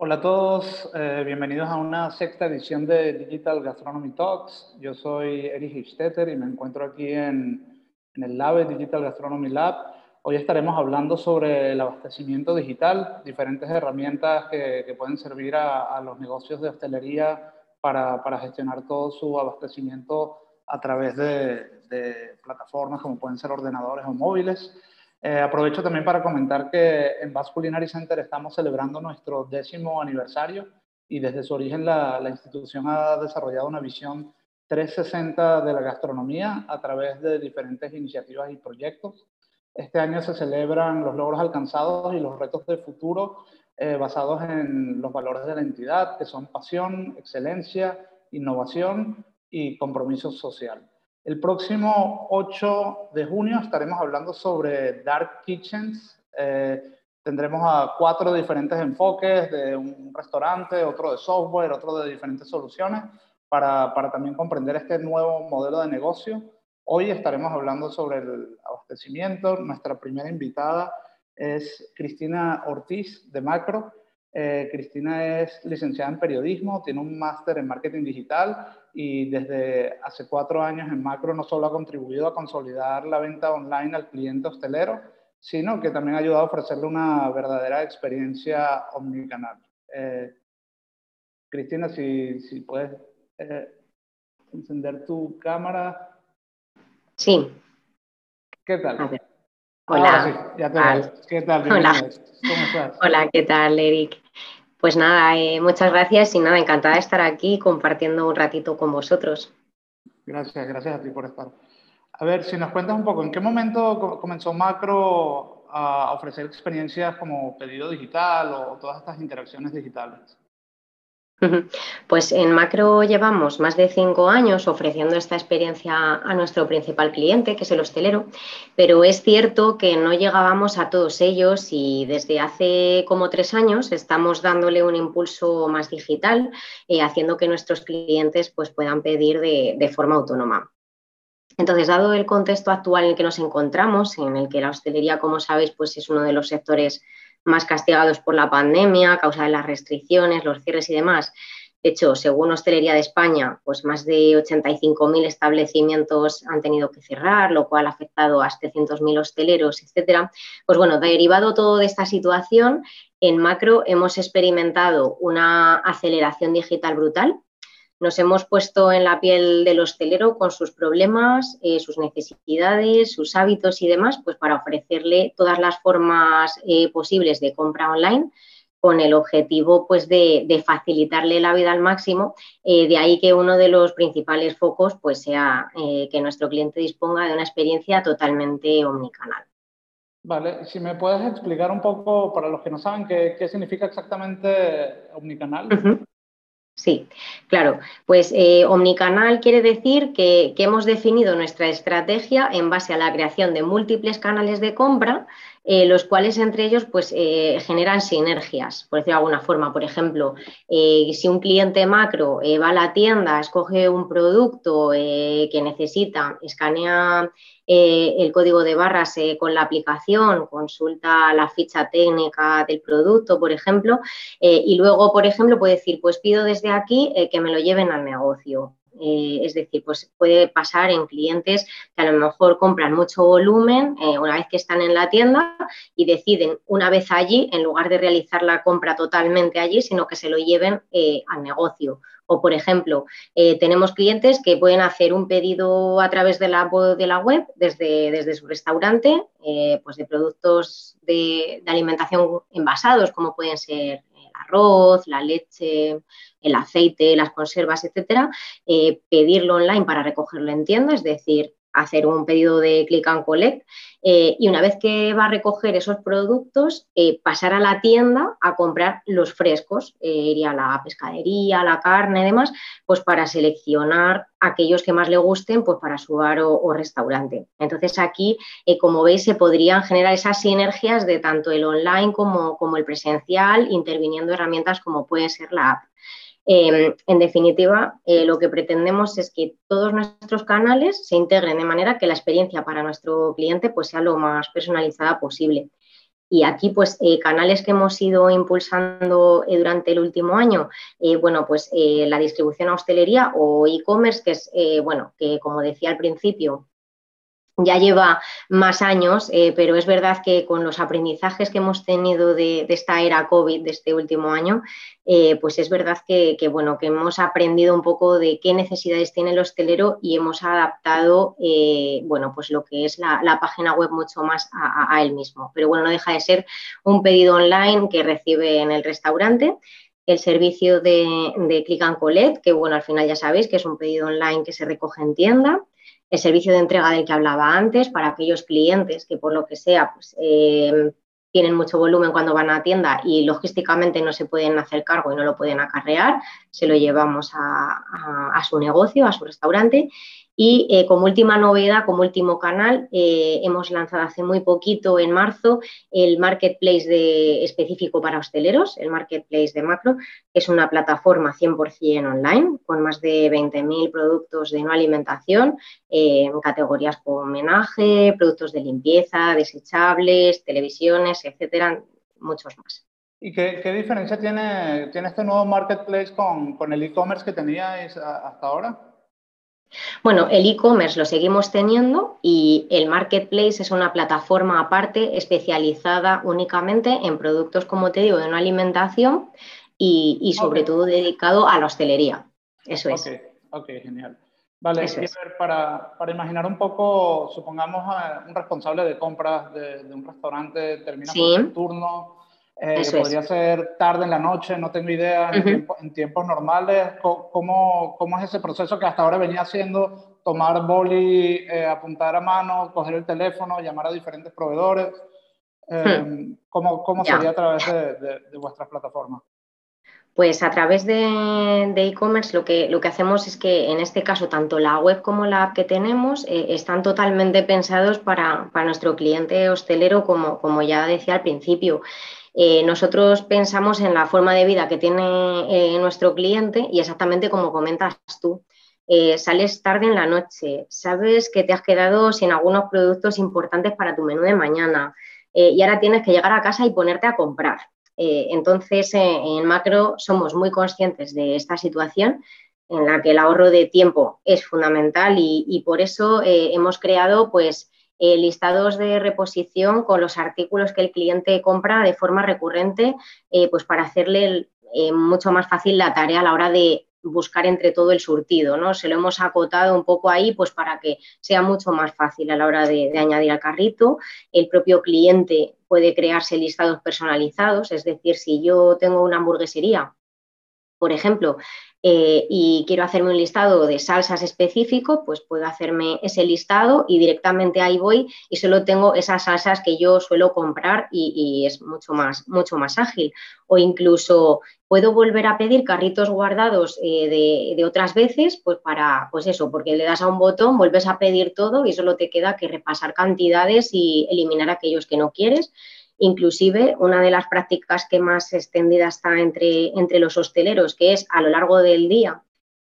Hola a todos, eh, bienvenidos a una sexta edición de Digital Gastronomy Talks. Yo soy Erich Histetter y me encuentro aquí en, en el LABE Digital Gastronomy Lab. Hoy estaremos hablando sobre el abastecimiento digital, diferentes herramientas que, que pueden servir a, a, los negocios de hostelería para, para, gestionar todo su abastecimiento a través de, de plataformas como pueden ser ordenadores o móviles. Eh, aprovecho también para comentar que en Basque Culinary Center estamos celebrando nuestro décimo aniversario y desde su origen la, la, institución ha desarrollado una visión 360 de la gastronomía a través de diferentes iniciativas y proyectos. Este año se celebran los logros alcanzados y los retos del futuro eh, basados en los valores de la entidad, que son pasión, excelencia, innovación y compromiso social. El próximo 8 de junio estaremos hablando sobre Dark Kitchens. Eh, tendremos a cuatro diferentes enfoques de un restaurante, otro de software, otro de diferentes soluciones, para, para también comprender este nuevo modelo de negocio. Hoy estaremos hablando sobre el abastecimiento. Nuestra primera invitada es Cristina Ortiz de Macro. Eh, Cristina es licenciada en periodismo, tiene un máster en marketing digital y desde hace cuatro años en Macro no solo ha contribuido a consolidar la venta online al cliente hostelero, sino que también ha ayudado a ofrecerle una verdadera experiencia omnicanal. Eh, Cristina, si, si puedes eh, encender tu cámara. Sí. ¿Qué tal? Hola. Sí, ya te Hola. ¿Qué tal? Hola. ¿Cómo estás? Hola, ¿qué tal, Eric? Pues nada, eh, muchas gracias y nada, encantada de estar aquí compartiendo un ratito con vosotros. Gracias, gracias a ti por estar. A ver, si nos cuentas un poco, ¿en qué momento comenzó Macro a ofrecer experiencias como pedido digital o todas estas interacciones digitales? Pues en Macro llevamos más de cinco años ofreciendo esta experiencia a nuestro principal cliente, que es el hostelero, pero es cierto que no llegábamos a todos ellos y desde hace como tres años estamos dándole un impulso más digital, eh, haciendo que nuestros clientes pues, puedan pedir de, de forma autónoma. Entonces, dado el contexto actual en el que nos encontramos, en el que la hostelería, como sabéis, pues es uno de los sectores más castigados por la pandemia a causa de las restricciones, los cierres y demás. De hecho, según Hostelería de España, pues más de 85.000 establecimientos han tenido que cerrar, lo cual ha afectado a 700.000 hosteleros, etcétera. Pues bueno, derivado todo de esta situación, en macro hemos experimentado una aceleración digital brutal nos hemos puesto en la piel del hostelero con sus problemas, eh, sus necesidades, sus hábitos y demás, pues para ofrecerle todas las formas eh, posibles de compra online con el objetivo pues de, de facilitarle la vida al máximo. Eh, de ahí que uno de los principales focos pues sea eh, que nuestro cliente disponga de una experiencia totalmente omnicanal. Vale, si me puedes explicar un poco para los que no saben qué, qué significa exactamente omnicanal. Uh -huh. Sí, claro. Pues eh, omnicanal quiere decir que, que, hemos definido nuestra estrategia en base a la creación de múltiples canales de compra, eh, los cuales entre ellos pues, eh, generan sinergias, por decirlo de alguna forma. Por ejemplo, eh, si un cliente macro va a la tienda, escoge un producto que necesita, escanea el código de barras con la aplicación, consulta la ficha técnica del producto, por ejemplo, y luego, por ejemplo, puede decir, pues pido desde aquí que me lo lleven al negocio. Eh, es decir, pues puede pasar en clientes que a lo mejor compran mucho volumen eh, una vez que están en la tienda y deciden una vez allí, en lugar de realizar la compra totalmente allí, sino que se lo lleven eh, al negocio. O, por ejemplo, tenemos clientes que pueden hacer un pedido a través de la, web desde, desde su restaurante, pues de productos de, alimentación envasados, como pueden ser arroz, la leche, el aceite, las conservas, etcétera, eh, pedirlo online para recogerlo en tienda, es decir, hacer un pedido de click and collect eh, y una vez que va a recoger esos productos, eh, pasar a la tienda a comprar los frescos, eh, iría a la pescadería, la carne y demás, pues para seleccionar aquellos que más le gusten pues para su bar o, o restaurante. Entonces aquí, como veis, se podrían generar esas sinergias de tanto el online como, como el presencial, interviniendo herramientas como puede ser la app. Eh, en definitiva, eh, lo que pretendemos es que todos nuestros canales se integren de manera que la experiencia para nuestro cliente pues, sea lo más personalizada posible. Y aquí, pues, eh, canales que hemos ido impulsando eh, durante el último año, bueno, pues la distribución a hostelería o e-commerce, que es, bueno, que como decía al principio, ya lleva más años, eh, pero es verdad que con los aprendizajes que hemos tenido de, esta era COVID, de este último año, eh, pues es verdad que, bueno, que hemos aprendido un poco de qué necesidades tiene el hostelero y hemos adaptado, eh, bueno, pues lo que es la, página web mucho más a, él mismo. Pero bueno, no deja de ser un pedido online que recibe en el restaurante el servicio de, de Click and Collect, que bueno, al final ya sabéis que es un pedido online que se recoge en tienda, el servicio de entrega del que hablaba antes para aquellos clientes que por lo que sea pues, eh, tienen mucho volumen cuando van a tienda y logísticamente no se pueden hacer cargo y no lo pueden acarrear, se lo llevamos a su negocio, a su restaurante y eh, como última novedad, como último canal, eh, hemos lanzado hace muy poquito, en marzo, el marketplace específico para hosteleros, el marketplace de Macro, que es una plataforma 100% online con más de 20.000 productos de no alimentación eh, en categorías como homenaje, productos de limpieza, desechables, televisiones, etcétera, muchos más. ¿Y qué, diferencia tiene, tiene este nuevo marketplace con, con el e-commerce que teníais hasta ahora? Bueno, el e-commerce lo seguimos teniendo y el marketplace es una plataforma aparte especializada únicamente en productos, como te digo, de una alimentación y, sobre todo dedicado a la hostelería. Eso es. Ok, genial. Vale, para, imaginar un poco, supongamos un responsable de compras de, un restaurante termina su turno, eh, podría ser tarde en la noche, no tengo idea, en, tiempos normales. ¿Cómo, ¿Cómo, es ese proceso que hasta ahora venía haciendo? Tomar boli, eh, apuntar a mano, coger el teléfono, llamar a diferentes proveedores. Eh, hmm. ¿Cómo, cómo sería a través de, de, vuestras plataformas? Pues a través de e-commerce lo, que, lo que hacemos es que en este caso tanto la web como la app que tenemos están totalmente pensados para, para, nuestro cliente hostelero, como, como ya decía al principio. Eh, nosotros pensamos en la forma de vida que tiene eh, nuestro cliente y exactamente como comentas tú. Eh, sales tarde en la noche, sabes que te has quedado sin algunos productos importantes para tu menú de mañana y ahora tienes que llegar a casa y ponerte a comprar. entonces, en Macro somos muy conscientes de esta situación en la que el ahorro de tiempo es fundamental y, y por eso hemos creado pues, eh, listados de reposición con los artículos que el cliente compra de forma recurrente, eh, pues para hacerle eh, mucho más fácil la tarea a la hora de buscar entre todo el surtido, ¿no? Se lo hemos acotado un poco ahí, pues para que sea mucho más fácil a la hora de, de añadir al carrito. El propio cliente puede crearse listados personalizados, es decir, si yo tengo una hamburguesería por ejemplo, eh, y quiero hacerme un listado de salsas específico, pues puedo hacerme ese listado y directamente ahí voy y solo tengo esas salsas que yo suelo comprar y, es mucho más, mucho más ágil. O incluso puedo volver a pedir carritos guardados eh, de, otras veces, pues para, pues eso, porque le das a un botón, vuelves a pedir todo y solo te queda que repasar cantidades y eliminar aquellos que no quieres. Inclusive, una de las prácticas que más extendida está entre, entre los hosteleros, que es a lo largo del día,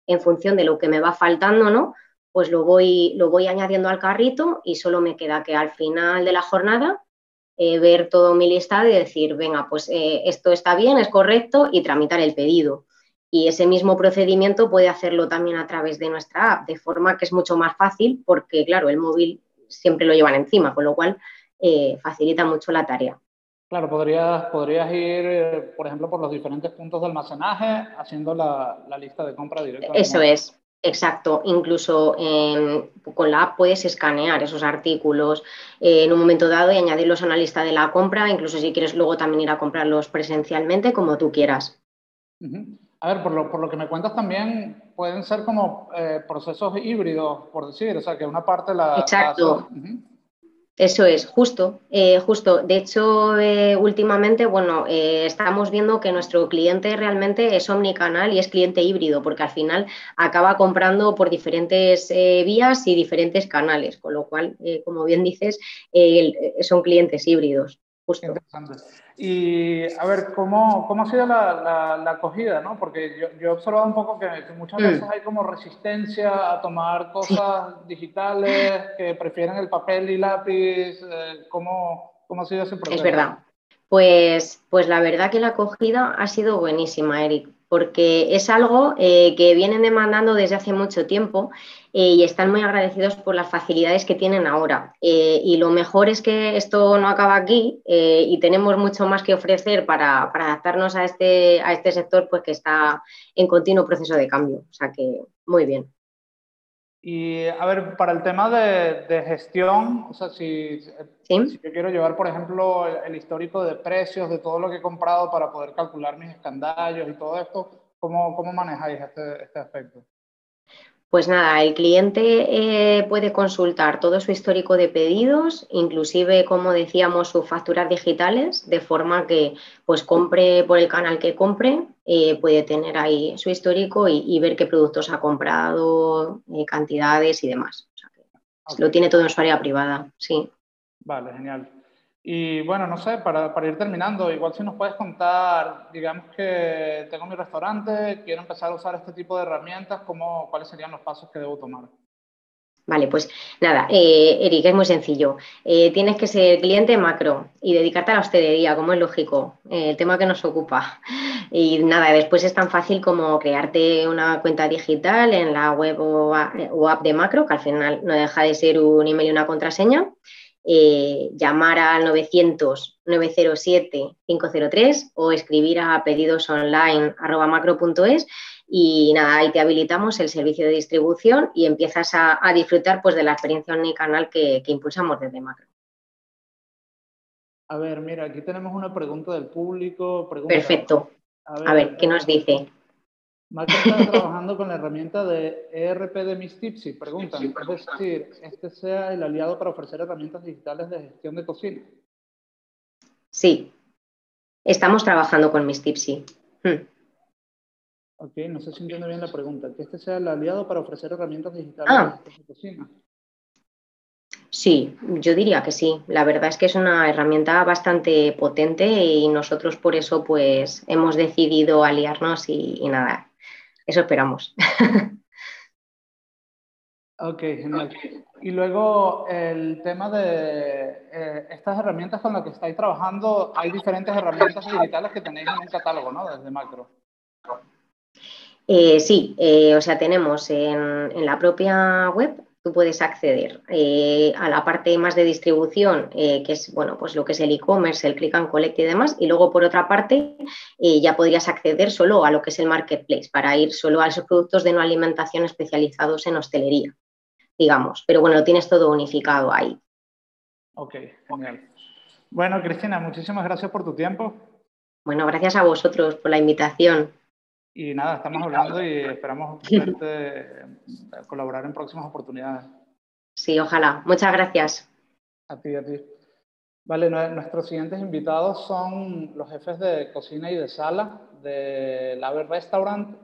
en función de lo que me va faltando, ¿no? Pues lo voy, lo voy añadiendo al carrito y solo me queda que al final de la jornada eh, ver todo mi listado y decir, venga, pues eh, esto está bien, es correcto y tramitar el pedido. Y ese mismo procedimiento puede hacerlo también a través de nuestra app, de forma que es mucho más fácil porque, claro, el móvil siempre lo llevan encima, con lo cual eh, facilita mucho la tarea. Claro, podrías, podrías ir, eh, por ejemplo, por los diferentes puntos de almacenaje haciendo la, lista de compra directa. Eso es, exacto. Incluso con la app puedes escanear esos artículos eh, en un momento dado y añadirlos a una lista de la compra, incluso si quieres luego también ir a comprarlos presencialmente, como tú quieras. A ver, por lo, por lo, que me cuentas también pueden ser como procesos híbridos, por decir, o sea, que una parte la... Exacto. Eso es, justo, eh, justo. De hecho, eh, últimamente, bueno, eh, estamos viendo que nuestro cliente realmente es omnicanal y es cliente híbrido, porque al final acaba comprando por diferentes vías y diferentes canales, con lo cual, como bien dices, son clientes híbridos. Justo. Y a ver, ¿cómo, cómo ha sido la, la, acogida? ¿no? Porque yo, yo, he observado un poco que, muchas veces hay como resistencia a tomar cosas digitales, que prefieren el papel y lápiz. Eh, ¿cómo, ¿Cómo ha sido ese proceso? Es verdad. Pues, pues la verdad que la acogida ha sido buenísima, Eric, porque es algo eh, que vienen demandando desde hace mucho tiempo eh, y están muy agradecidos por las facilidades que tienen ahora. Eh, y lo mejor es que esto no acaba aquí y tenemos mucho más que ofrecer para, adaptarnos a este, a este sector pues, que está en continuo proceso de cambio. O sea que muy bien. Y a ver, para el tema de, gestión, o sea, si, si, yo quiero llevar, por ejemplo, el, histórico de precios de todo lo que he comprado para poder calcular mis escandallos y todo esto, ¿cómo, cómo manejáis este, este aspecto? Pues nada, el cliente eh, puede consultar todo su histórico de pedidos, inclusive, como decíamos, sus facturas digitales, de forma que pues compre por el canal que compre, eh, puede tener ahí su histórico y, ver qué productos ha comprado, eh, cantidades y demás. Lo tiene todo en su área privada, sí. Vale, genial. Y bueno, no sé, para, ir terminando, igual si nos puedes contar, digamos que tengo mi restaurante, quiero empezar a usar este tipo de herramientas, ¿cómo, ¿cuáles serían los pasos que debo tomar? Vale, pues nada, eh, Eric, es muy sencillo. Eh, tienes que ser cliente macro y dedicarte a la hostelería, como es lógico, eh, el tema que nos ocupa. Y nada, después es tan fácil como crearte una cuenta digital en la web o app de macro, que al final no deja de ser un email y una contraseña eh, llamar al 900-907-503 o escribir a pedidosonline.macro.es y nada, ahí te habilitamos el servicio de distribución y empiezas a, disfrutar pues, de la experiencia omnicanal que, que impulsamos desde Macro. A ver, mira, aquí tenemos una pregunta del público. Perfecto. A ver, ¿qué nos dice? Macro está trabajando con la herramienta de ERP de Miss Tipsy. Preguntan, es decir, este sea el aliado para ofrecer herramientas digitales de gestión de cocina. Sí, estamos trabajando con Miss Tipsy. Hmm. Ok, no sé si entiendo bien la pregunta. Que este sea el aliado para ofrecer herramientas digitales de gestión de cocina. Sí, yo diría que sí. La verdad es que es una herramienta bastante potente y nosotros por eso pues hemos decidido aliarnos y nada, eso esperamos. Ok, genial. Y luego el tema de eh, estas herramientas con las que estáis trabajando, hay diferentes herramientas digitales que tenéis en un catálogo, ¿no? Desde Macro. Eh, sí, eh, o sea, tenemos en, en, la propia web tú puedes acceder eh, a la parte más de distribución, eh, que es bueno, pues lo que es el e-commerce, el click and collect y demás, y luego por otra parte eh, ya podrías acceder solo a lo que es el marketplace, para ir solo a esos productos de no alimentación especializados en hostelería, digamos. Pero bueno, lo tienes todo unificado ahí. Ok, genial. Bueno, Cristina, muchísimas gracias por tu tiempo. Bueno, gracias a vosotros por la invitación. Y nada, estamos hablando y esperamos verte, colaborar en próximas oportunidades. Sí, ojalá. Muchas gracias. A ti, a ti. Vale, nuestros siguientes invitados son los jefes de cocina y de sala de Lave Restaurant,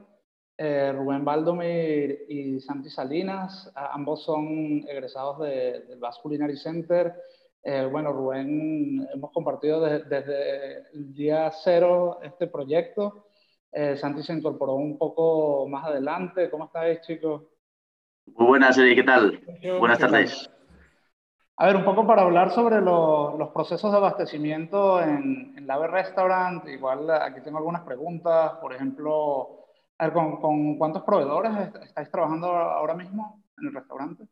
eh, Rubén Baldomir y Santi Salinas. ambos son egresados del Basque Culinary Center. Eh, bueno, Rubén, hemos compartido desde el día cero este proyecto. Eh, Santi se incorporó un poco más adelante. ¿Cómo estáis, chicos? Muy buenas, Eri, ¿qué tal? buenas tardes. A ver, un poco para hablar sobre los procesos de abastecimiento en, en Lave Restaurant. Igual aquí tengo algunas preguntas. Por ejemplo, ¿con, cuántos proveedores estáis trabajando ahora mismo en el restaurante?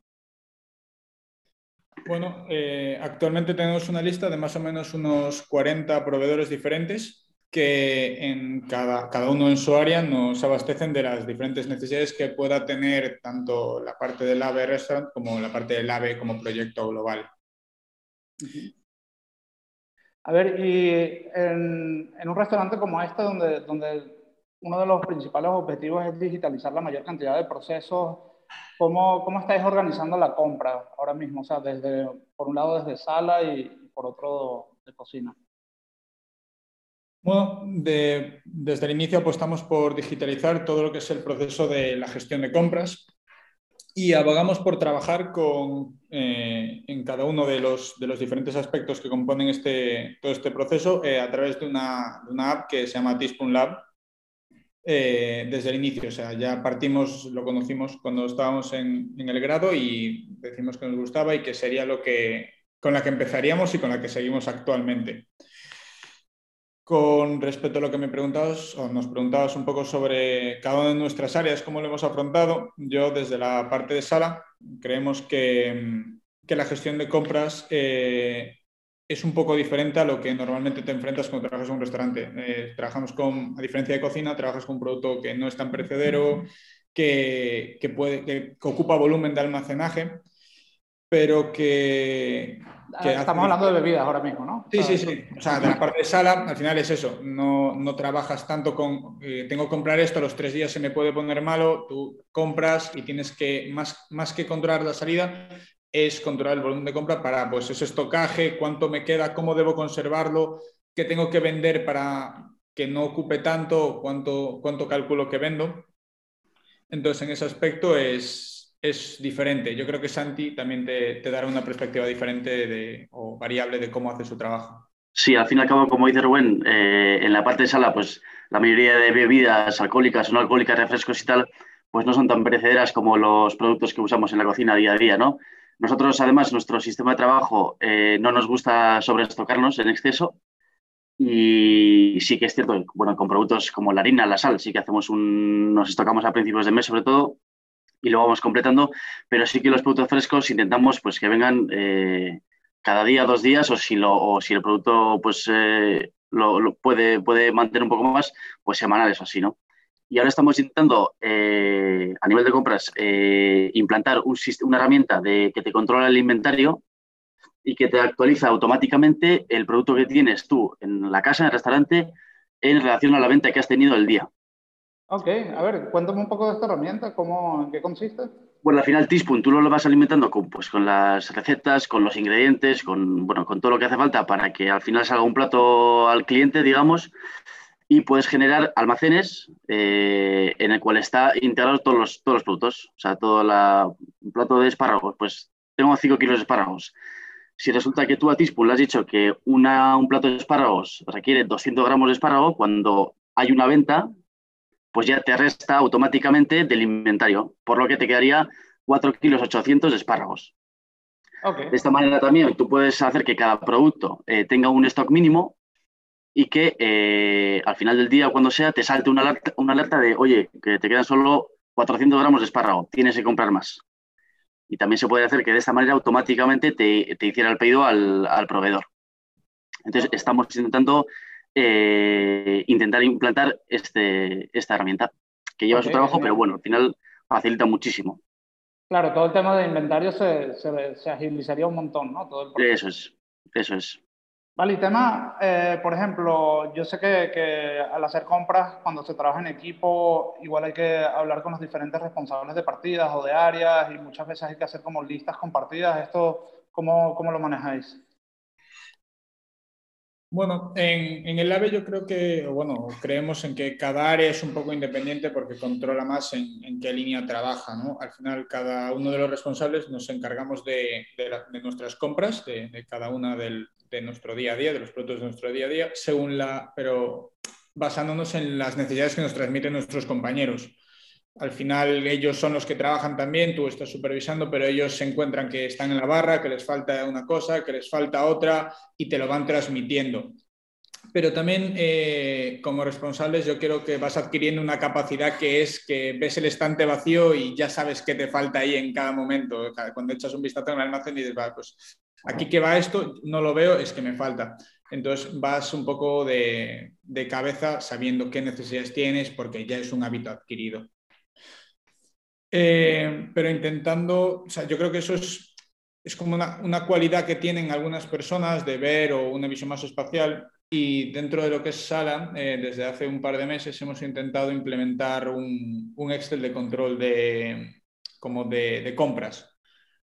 Bueno, eh, actualmente tenemos una lista de más o menos unos 40 proveedores diferentes que en cada, cada, uno en su área nos abastecen de las diferentes necesidades que pueda tener tanto la parte del AVE Restaurant como la parte del AVE como proyecto global. A ver, y en, en, un restaurante como este, donde, donde uno de los principales objetivos es digitalizar la mayor cantidad de procesos, ¿cómo, cómo estáis organizando la compra ahora mismo? O sea, desde, por un lado desde sala y por otro de cocina. Bueno, desde el inicio apostamos por digitalizar todo lo que es el proceso de la gestión de compras y abogamos por trabajar con, eh, en cada uno de los, de los, diferentes aspectos que componen este, todo este proceso eh, a través de una, una, app que se llama Teaspoon Lab eh, desde el inicio. O sea, ya partimos, lo conocimos cuando estábamos en, en, el grado y decimos que nos gustaba y que sería lo que, con la que empezaríamos y con la que seguimos actualmente. Con respecto a lo que me preguntabas, o nos preguntabas un poco sobre cada una de nuestras áreas, cómo lo hemos afrontado, yo desde la parte de sala creemos que, la gestión de compras eh, es un poco diferente a lo que normalmente te enfrentas cuando trabajas en un restaurante. Eh, trabajamos con, a diferencia de cocina, trabajas con un producto que no es tan perecedero, que, puede, que ocupa volumen de almacenaje pero que... Estamos hablando de bebidas ahora mismo, ¿no? Sí, sí, sí. O sea, de la parte de sala, al final es eso. No, no trabajas tanto con, eh, tengo que comprar esto, a los tres días se me puede poner malo, tú compras y tienes que, más, más que controlar la salida, es controlar el volumen de compra para, pues, ese estocaje, cuánto me queda, cómo debo conservarlo, qué tengo que vender para que no ocupe tanto, cuánto, cuánto calculo que vendo. Entonces, en ese aspecto es, es diferente. Yo creo que Santi también te, dará una perspectiva diferente o variable de cómo hace su trabajo. Sí, al fin y al cabo, como dice Rubén, eh, en la parte de sala, pues la mayoría de bebidas alcohólicas o no alcohólicas, refrescos y tal, pues no son tan perecederas como los productos que usamos en la cocina día a día, ¿no? Nosotros, además, nuestro sistema de trabajo eh, no nos gusta sobreestocarnos en exceso y sí que es cierto, bueno, con productos como la harina, la sal, sí que hacemos un, nos estocamos a principios de mes sobre todo, y lo vamos completando, pero sí que los productos frescos intentamos pues que vengan eh, cada día, dos días, o si, lo, o si el producto pues eh, lo, puede, puede mantener un poco más, pues semanales o así, ¿no? Y ahora estamos intentando, eh, a nivel de compras, implantar un, una herramienta de, que te controla el inventario y que te actualiza automáticamente el producto que tienes tú en la casa, en el restaurante, en relación a la venta que has tenido el día. Ok, a ver, cuéntame un poco de esta herramienta, ¿cómo, ¿en qué consiste? Bueno, al final Teaspoon tú lo vas alimentando con, pues, con las recetas, con los ingredientes, con, bueno, con todo lo que hace falta para que al final salga un plato al cliente, digamos, y puedes generar almacenes eh, en el cual está integrado todos los, todos los productos. O sea, todo la, un plato de espárragos, pues tengo 5 kilos de espárragos. Si resulta que tú a Teaspoon le has dicho que una, un plato de espárragos requiere 200 gramos de espárrago, cuando hay una venta, pues ya te resta automáticamente del inventario, por lo que te quedaría 4 kilos 800 de espárragos. De esta manera también tú puedes hacer que cada producto eh, tenga un stock mínimo y que eh, al final del día, cuando sea, te salte una alerta, una alerta de, oye, que te quedan solo 400 gramos de espárrago, tienes que comprar más. Y también se puede hacer que de esta manera automáticamente te, hiciera el pedido al, al proveedor. Entonces, estamos intentando eh, intentar implantar este, esta herramienta, que lleva su trabajo, pero bueno, al final facilita muchísimo. Claro, todo el tema de inventario se, se, agilizaría un montón, ¿no? Todo eso es, eso es. Vale, y tema, eh, por ejemplo, yo sé que, que, al hacer compras, cuando se trabaja en equipo, igual hay que hablar con los diferentes responsables de partidas o de áreas y muchas veces hay que hacer como listas compartidas. ¿Esto cómo, cómo lo manejáis? Bueno, en, el AVE yo creo que, bueno, creemos en que cada área es un poco independiente porque controla más en, qué línea trabaja, ¿no? Al final, cada uno de los responsables nos encargamos de, nuestras compras, de, cada una de nuestro día a día, de los productos de nuestro día a día, según la, pero basándonos en las necesidades que nos transmiten nuestros compañeros al final ellos son los que trabajan también, tú estás supervisando, pero ellos se encuentran que están en la barra, que les falta una cosa, que les falta otra y te lo van transmitiendo. Pero también eh, como responsables yo creo que vas adquiriendo una capacidad que es que ves el estante vacío y ya sabes qué te falta ahí en cada momento. Cuando echas un vistazo en el almacén y dices, pues aquí que va esto, no lo veo, es que me falta. Entonces vas un poco de cabeza sabiendo qué necesidades tienes porque ya es un hábito adquirido. Eh, pero intentando, o sea, yo creo que eso es, es como una, una, cualidad que tienen algunas personas de ver o una visión más espacial y dentro de lo que es Sala, eh, desde hace un par de meses hemos intentado implementar un, un Excel de control de, como de, de compras.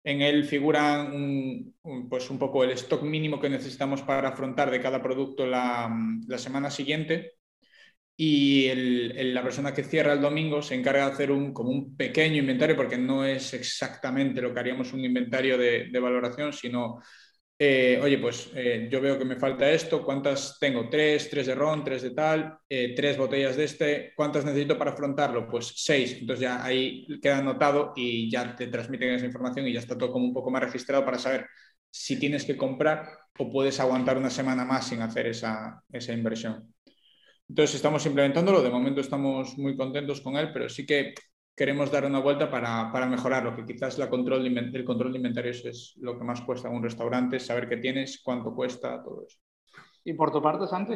En él figuran un, pues un poco el stock mínimo que necesitamos para afrontar de cada producto la, la semana siguiente y la persona que cierra el domingo se encarga de hacer un, como un pequeño inventario, porque no es exactamente lo que haríamos un inventario de, valoración, sino, eh, oye, pues eh, yo veo que me falta esto, ¿cuántas tengo? Tres, tres de ron, tres de tal, eh, tres botellas de este, ¿cuántas necesito para afrontarlo? Pues seis. Entonces ya ahí queda anotado y ya te transmiten esa información y ya está todo como un poco más registrado para saber si tienes que comprar o puedes aguantar una semana más sin hacer esa, esa inversión. Entonces estamos implementándolo, de momento estamos muy contentos con él, pero sí que queremos dar una vuelta para, para mejorarlo, que quizás la control el control de inventarios es lo que más cuesta en un restaurante, saber qué tienes, cuánto cuesta, todo eso. ¿Y por tu parte, Santi?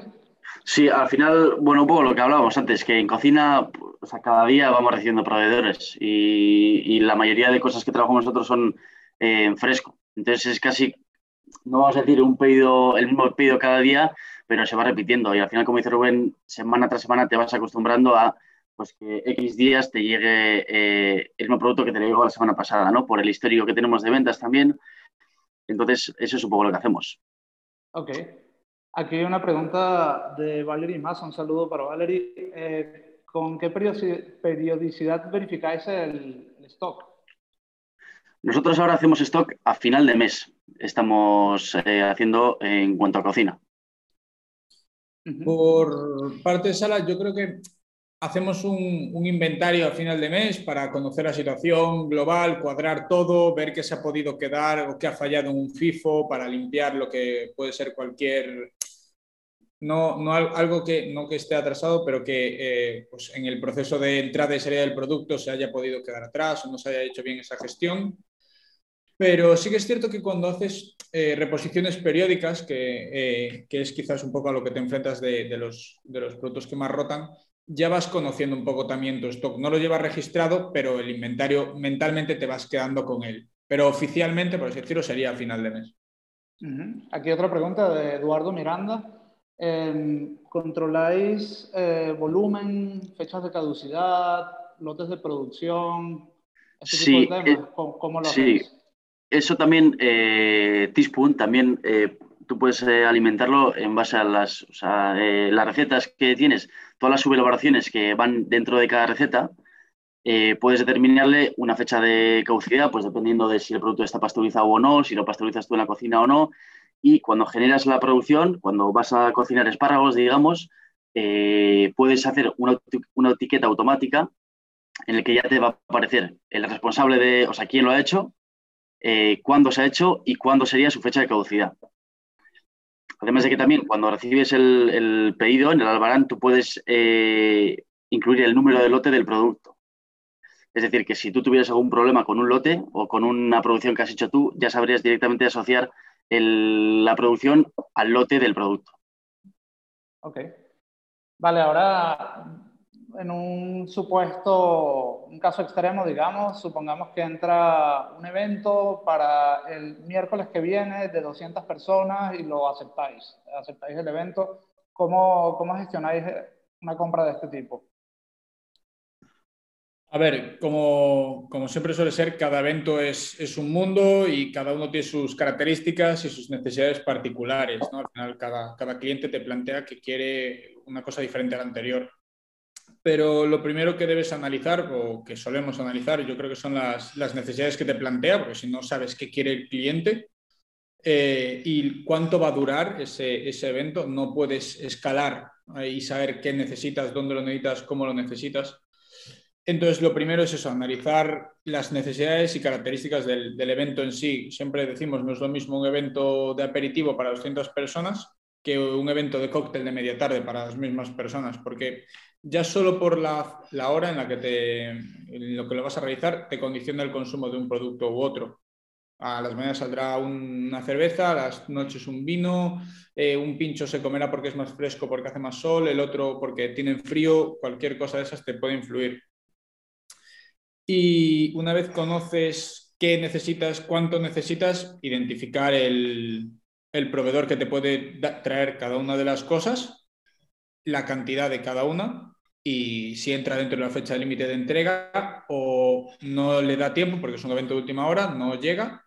Sí, al final, bueno, un poco lo que hablábamos antes, que en cocina, o sea, cada día vamos recibiendo proveedores y, la mayoría de cosas que trabajamos nosotros son eh, en fresco. Entonces es casi, no vamos a decir un pedido, el mismo pedido cada día, pero se va repitiendo y al final, como dice Rubén, semana tras semana te vas acostumbrando a pues que X días te llegue eh, el mismo producto que te llegó la semana pasada, ¿no? Por el histórico que tenemos de ventas también. Entonces, eso es un poco lo que hacemos. Ok. Aquí hay una pregunta de Valerie Más, un saludo para Valerie. Eh, ¿Con qué periodicidad verificáis el, stock? Nosotros ahora hacemos stock a final de mes. Estamos eh, haciendo en cuanto a cocina. Por parte de Sala, yo creo que hacemos un, inventario a final de mes para conocer la situación global, cuadrar todo, ver qué se ha podido quedar o qué ha fallado en un FIFO para limpiar lo que puede ser cualquier no, no algo que no que esté atrasado, pero que eh, pues en el proceso de entrada y salida del producto se haya podido quedar atrás o no se haya hecho bien esa gestión. Pero sí que es cierto que cuando haces eh, reposiciones periódicas, que, eh, que, es quizás un poco a lo que te enfrentas de, de, los, de los productos que más rotan, ya vas conociendo un poco también tu stock. No lo llevas registrado, pero el inventario mentalmente te vas quedando con él. Pero oficialmente, por así decirlo, sería a final de mes. Aquí otra pregunta de Eduardo Miranda. Em, ¿Controláis eh, volumen, fechas de caducidad, lotes de producción? sí, eh, ¿Cómo, lo sí. Eso también, eh, Teaspoon, también eh, tú puedes alimentarlo en base a las, las recetas que tienes, todas las subelaboraciones que van dentro de cada receta, puedes determinarle una fecha de caducidad, pues dependiendo de si el producto está pasteurizado o no, si lo pasteurizas tú en la cocina o no, y cuando generas la producción, cuando vas a cocinar espárragos, digamos, eh, puedes hacer una, etiqueta automática en la que ya te va a aparecer el responsable de, o sea, quién lo ha hecho, eh, cuándo se ha hecho y cuándo sería su fecha de caducidad. Además de que también cuando recibes el, pedido en el albarán, tú puedes eh, incluir el número de lote del producto. Es decir, que si tú tuvieras algún problema con un lote o con una producción que has hecho tú, ya sabrías directamente asociar la producción al lote del producto. Ok. Vale, ahora en un supuesto, un caso extremo, digamos, supongamos que entra un evento para el miércoles que viene de 200 personas y lo aceptáis, aceptáis el evento. ¿Cómo, cómo gestionáis una compra de este tipo? A ver, como, siempre suele ser, cada evento es, un mundo y cada uno tiene sus características y sus necesidades particulares. Al final, cada, cada cliente te plantea que quiere una cosa diferente a la anterior. Pero lo primero que debes analizar, o que solemos analizar, yo creo que son las, necesidades que te plantea, porque si no sabes qué quiere el cliente eh, y cuánto va a durar ese, ese evento, no puedes escalar y saber qué necesitas, dónde lo necesitas, cómo lo necesitas entonces, lo primero es eso, analizar las necesidades y características del, evento en sí. Siempre decimos, no es lo mismo un evento de aperitivo para 200 personas que un evento de cóctel de media tarde para las mismas personas, porque ya solo por la, hora en la que te, lo que lo vas a realizar te condiciona el consumo de un producto u otro. A las mañanas saldrá una cerveza, a las noches un vino, eh, un pincho se comerá porque es más fresco, porque hace más sol, el otro porque tienen frío, cualquier cosa de esas te puede influir. Y una vez conoces qué necesitas, cuánto necesitas, identificar el, proveedor que te puede traer cada una de las cosas, la cantidad de cada una y si entra dentro de la fecha límite de entrega o no le da tiempo porque es un evento de última hora, no llega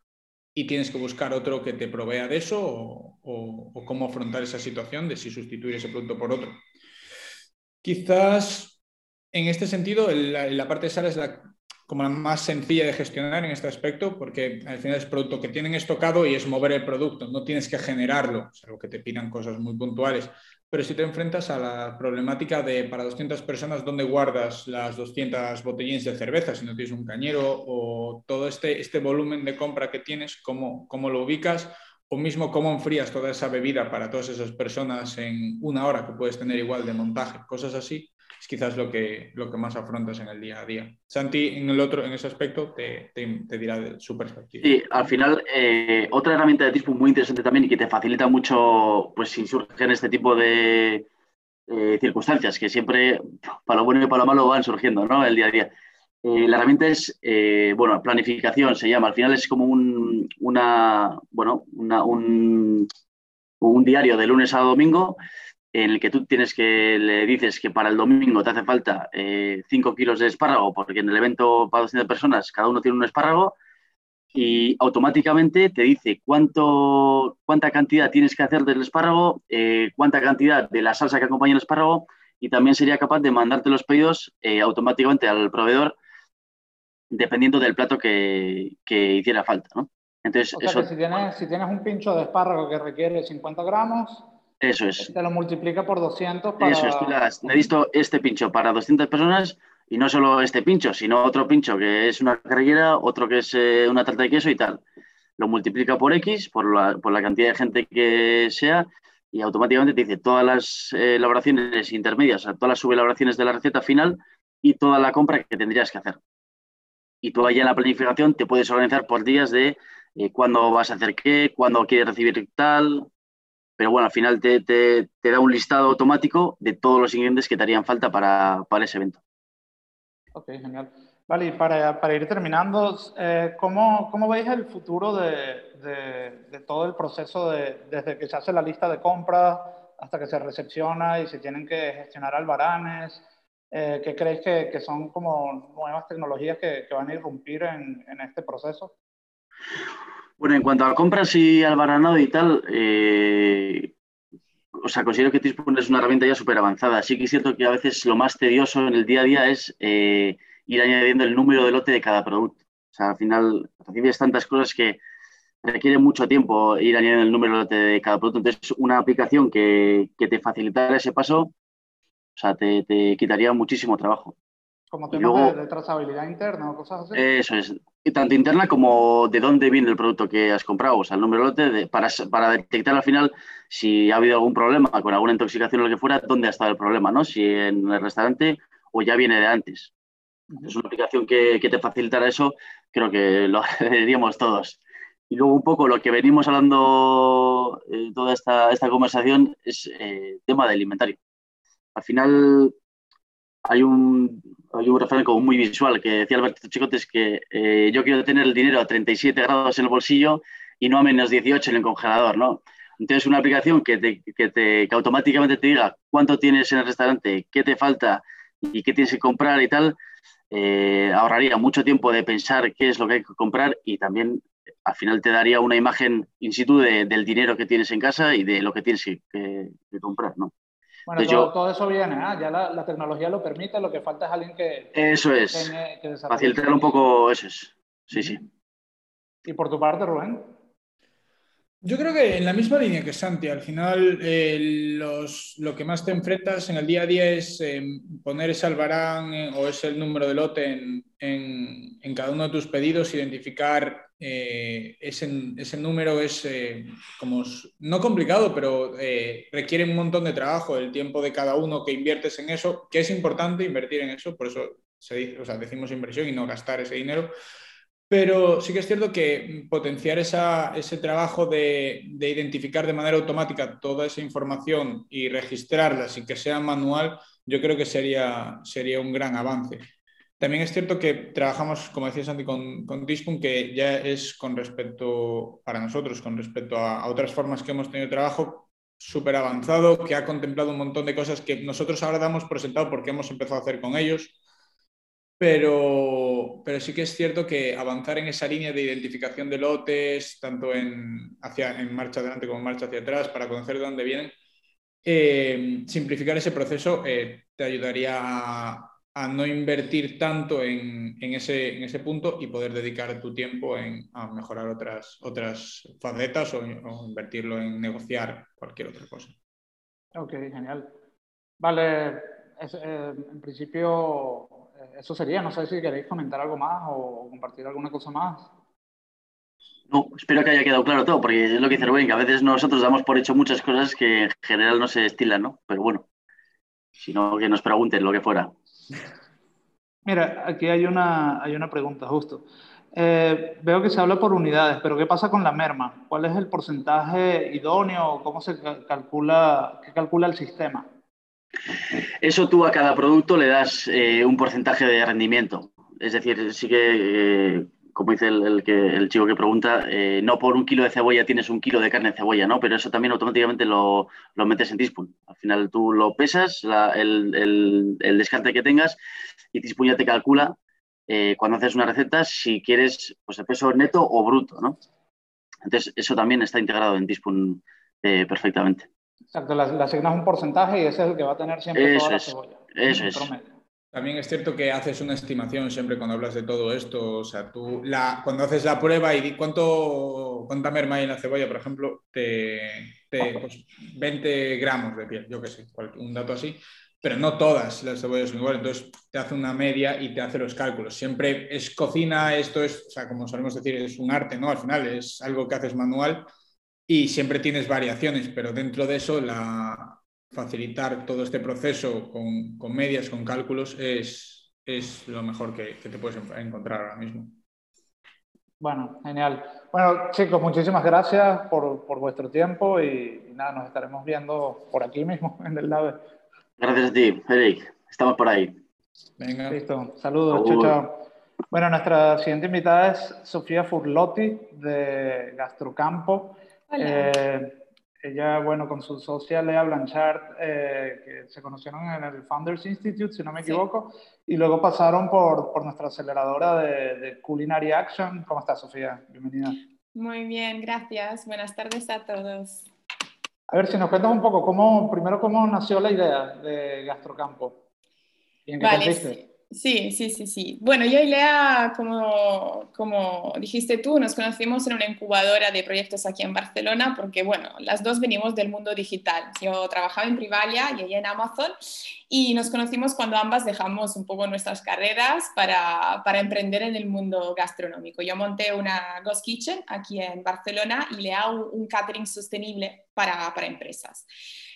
y tienes que buscar otro que te provea de eso o, cómo afrontar esa situación de si sustituir ese producto por otro. Quizás en este sentido, la parte de sala es la como la más sencilla de gestionar en este aspecto, porque al final es producto que tienen estocado y es mover el producto, no tienes que generarlo, salvo que te pidan cosas muy puntuales. Pero si te enfrentas a la problemática de para 200 personas, ¿dónde guardas las 200 botellines de cerveza si no tienes un cañero? O todo este, este volumen de compra que tienes, ¿cómo, cómo lo ubicas? o mismo cómo enfrías toda esa bebida para todas esas personas en una hora que puedes tener igual de montaje, cosas así, quizás lo que, lo que más afrontas en el día a día. Santi, en el otro, en ese aspecto, te, dirá su perspectiva. Sí, al final, eh, otra herramienta de tipo muy interesante también y que te facilita mucho, pues si surgen este tipo de eh, circunstancias que siempre, para lo bueno y para lo malo, van surgiendo, ¿no? El día a día. Eh, la herramienta es, bueno, planificación se llama. Al final es como un, una, bueno, un, un diario de lunes a domingo en el que tú tienes que le dices que para el domingo te hace falta 5 eh, kilos de espárrago, porque en el evento para 200 personas cada uno tiene un espárrago, y automáticamente te dice cuánto, cuánta cantidad tienes que hacer del espárrago, eh, cuánta cantidad de la salsa que acompaña el espárrago, y también sería capaz de mandarte los pedidos eh, automáticamente al proveedor dependiendo del plato que, hiciera falta. ¿no? Entonces, eso... si, tienes, si tienes un pincho de espárrago que requiere 50 gramos, eso es. Te lo multiplica por 200 para... Eso es, tú necesito este pincho para 200 personas y no solo este pincho, sino otro pincho que es una carrillera, otro que es eh, una tarta de queso y tal. Lo multiplica por X, por la, por la cantidad de gente que sea, y automáticamente te dice todas las eh, elaboraciones intermedias, todas las subelaboraciones de la receta final y toda la compra que tendrías que hacer. Y tú allá en la planificación te puedes organizar por días de eh, cuándo vas a hacer qué, cuándo quieres recibir tal, pero bueno, al final te, da un listado automático de todos los ingredientes que te harían falta para, ese evento. Ok, genial. Vale, y para, ir terminando, eh, ¿cómo, veis el futuro de, todo el proceso desde que se hace la lista de compras hasta que se recepciona y se tienen que gestionar albaranes? Eh, ¿Qué creéis que, son como nuevas tecnologías que, van a irrumpir en, en este proceso? Bueno, en cuanto a compras y al baranado y tal, eh, o sea, considero que Teaspoon es una herramienta ya súper avanzada. Sí que es cierto que a veces lo más tedioso en el día a día es eh, ir añadiendo el número de lote de cada producto. O sea, al final recibes tantas cosas que requiere mucho tiempo ir añadiendo el número de lote de cada producto. Entonces, una aplicación que, te facilitara ese paso, o sea, te, quitaría muchísimo trabajo. Como tema de, trazabilidad interna o cosas así. Eso es tanto interna como de dónde viene el producto que has comprado, o sea, el número de lote, para, para, detectar al final si ha habido algún problema con alguna intoxicación o lo que fuera, dónde ha estado el problema, ¿no? Si en el restaurante o ya viene de antes. Es una aplicación que, te facilitará eso, creo que lo agradeceríamos todos. Y luego un poco lo que venimos hablando eh, toda esta, esta conversación es eh, tema del inventario. Al final, hay un, hay un refrán muy visual que decía Alberto Chicotes que eh, yo quiero tener el dinero a 37 grados en el bolsillo y no a menos 18 en el congelador, ¿no? Entonces, una aplicación que, te, que, te, que automáticamente te diga cuánto tienes en el restaurante, qué te falta y qué tienes que comprar y tal, eh, ahorraría mucho tiempo de pensar qué es lo que hay que comprar y también al final te daría una imagen in situ del dinero que tienes en casa y de lo que tienes que, que comprar, ¿no? Bueno, todo, todo, eso viene, ¿ah? ya la, la, tecnología lo permite, lo que falta es alguien que... Eso es, facilitar un poco eso es, sí, sí. ¿Y por tu parte, Rubén? Yo creo que en la misma línea que Santi, al final eh, lo que más te enfrentas en el día a día es eh, poner ese albarán eh, o ese número de lote en, cada uno de tus pedidos, identificar ese, número es como no complicado, pero requiere un montón de trabajo, el tiempo de cada uno que inviertes en eso, que es importante invertir en eso, por eso se dice, o sea, decimos inversión y no gastar ese dinero pero sí que es cierto que potenciar ese trabajo de, identificar de manera automática toda esa información y registrarla sin que sea manual, yo creo que sería, sería un gran avance. También es cierto que trabajamos, como decía Santi, con, con que ya es con respecto, para nosotros, con respecto a, a otras formas que hemos tenido trabajo, súper avanzado, que ha contemplado un montón de cosas que nosotros ahora damos por sentado porque hemos empezado a hacer con ellos pero, pero sí que es cierto que avanzar en esa línea de identificación de lotes, tanto en, hacia, en marcha adelante como en marcha hacia atrás, para conocer de dónde vienen, eh, simplificar ese proceso eh, te ayudaría a, no invertir tanto en, en, ese, en, ese, punto y poder dedicar tu tiempo en, a mejorar otras, otras facetas o, invertirlo en negociar cualquier otra cosa. Ok, genial. Vale, eh, en principio eso sería. No sé si queréis comentar algo más o compartir alguna cosa más. No, espero que haya quedado claro todo, porque es lo que dice Rubén, que a veces nosotros damos por hecho muchas cosas que en general no se estilan, ¿no? Pero bueno, si no, que nos pregunten lo que fuera. Mira, aquí hay una, hay una pregunta justo. Eh, veo que se habla por unidades, pero ¿qué pasa con la merma? ¿Cuál es el porcentaje idóneo? ¿Cómo se calcula, qué calcula el sistema? Eso tú a cada producto le das eh, un porcentaje de rendimiento. Es decir, sí que, eh, como dice el, chico que pregunta, eh, no por un kilo de cebolla tienes un kilo de carne de cebolla, ¿no? Pero eso también automáticamente lo, metes en Teaspoon. Al final tú lo pesas, el, el, descarte que tengas, y Teaspoon ya te calcula cuando haces una receta si quieres pues, el peso neto o bruto, ¿no? Entonces, eso también está integrado en Teaspoon perfectamente. Exacto, le, asignas un porcentaje y ese es el que va a tener siempre toda la cebolla. Eso es. También es cierto que haces una estimación siempre cuando hablas de todo esto. O sea, tú la, cuando haces la prueba y cuánto, cuánta merma hay en la cebolla, por ejemplo, te, 20 pues, gramos de piel, yo qué sé, un dato así. Pero no todas las cebollas son iguales. Entonces te hace una media y te hace los cálculos. Siempre es cocina, esto es, o sea, como solemos decir, es un arte, ¿no? Al final es algo que haces manual y siempre tienes variaciones, pero dentro de eso la, facilitar todo este proceso con, con medias, con cálculos, es, es lo mejor que, que, te puedes encontrar ahora mismo. Bueno, genial. Bueno, chicos, muchísimas gracias por, por vuestro tiempo y, nada, nos estaremos viendo por aquí mismo en el lab. Gracias a ti, Eric. Estamos por ahí. Venga. Listo. Saludos. Chao, chao. Bueno, nuestra siguiente invitada es Sofía Furlotti de Gastrocampo. Eh, ella, bueno, con su socia Lea Blanchard, eh, que se conocieron en el Founders Institute, si no me equivoco, y luego pasaron por, por nuestra aceleradora de, de, Culinary Action. ¿Cómo estás, Sofía? Bienvenida. Muy bien, gracias. Buenas tardes a todos. A ver, si nos cuentas un poco, cómo, primero, cómo nació la idea de Gastrocampo. ¿Y en qué vale, Sí, sí, sí, sí. Bueno, yo y Lea, como, como dijiste tú, nos conocimos en una incubadora de proyectos aquí en Barcelona porque, bueno, las dos venimos del mundo digital. Yo trabajaba en Privalia y ella en Amazon y nos conocimos cuando ambas dejamos un poco nuestras carreras para, para emprender en el mundo gastronómico. Yo monté una Ghost Kitchen aquí en Barcelona y Lea un catering sostenible para, para empresas.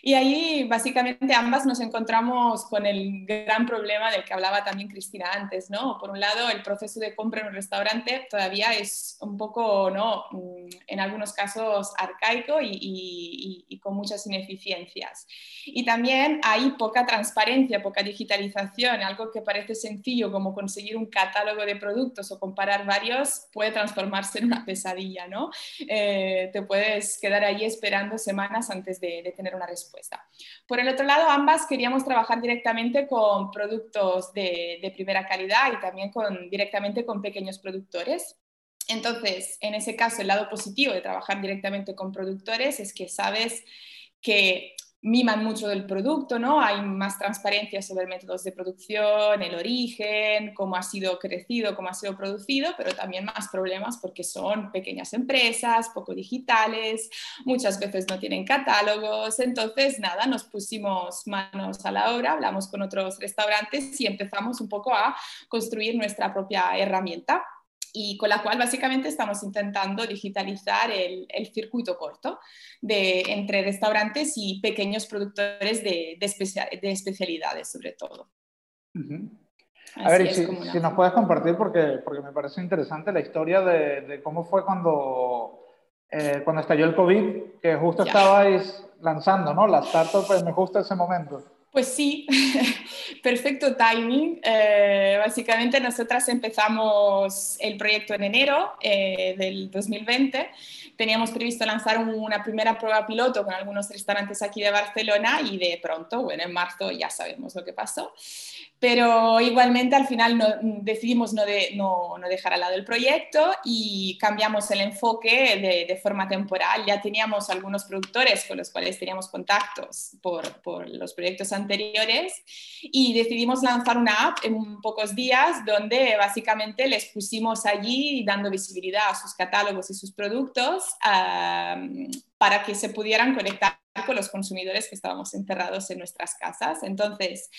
Y ahí básicamente ambas nos encontramos con el gran problema del que hablaba también Cristina antes, ¿no? Por un lado, el proceso de compra en un restaurante todavía es un poco, ¿no? Mm, en algunos casos arcaico y, y, con muchas ineficiencias. Y también hay poca transparencia, poca digitalización, algo que parece sencillo como conseguir un catálogo de productos o comparar varios puede transformarse en una pesadilla, ¿no? Eh, te puedes quedar ahí esperando semanas antes de, tener una respuesta. Por el otro lado, ambas queríamos trabajar directamente con productos de, primera calidad y también directamente con pequeños productores. Entonces, en ese caso, el lado positivo de trabajar directamente con productores es que sabes que miman mucho del producto, ¿no? Hay más transparencia sobre métodos de producción, el origen, cómo ha sido crecido, cómo ha sido producido, pero también más problemas porque son pequeñas empresas, poco digitales, muchas veces no tienen catálogos. Entonces, nada, nos pusimos manos a la obra, hablamos con otros restaurantes y empezamos un poco a construir nuestra propia herramienta y con la cual básicamente estamos intentando digitalizar el, el circuito corto de, entre restaurantes y pequeños productores de, de, de especialidades, sobre todo. A ver, si, si, nos puedes compartir, porque, porque me parece interesante la historia de, cómo fue cuando, eh, cuando estalló el COVID, que justo estabais lanzando, ¿no? La startup en justo ese momento. Pues sí, perfecto timing. Eh, básicamente nosotras empezamos el proyecto en enero eh, del 2020. Teníamos previsto lanzar una primera prueba piloto con algunos restaurantes aquí de Barcelona y de pronto, bueno, en marzo ya sabemos lo que pasó. Pero igualmente al final no, decidimos no, de, no, no, dejar al lado el proyecto y cambiamos el enfoque de, de, forma temporal. Ya teníamos algunos productores con los cuales teníamos contactos por, por, los proyectos anteriores y decidimos lanzar una app en pocos días donde básicamente les pusimos allí dando visibilidad a sus catálogos y sus productos para que se pudieran conectar con los consumidores que estábamos encerrados en nuestras casas. Entonces,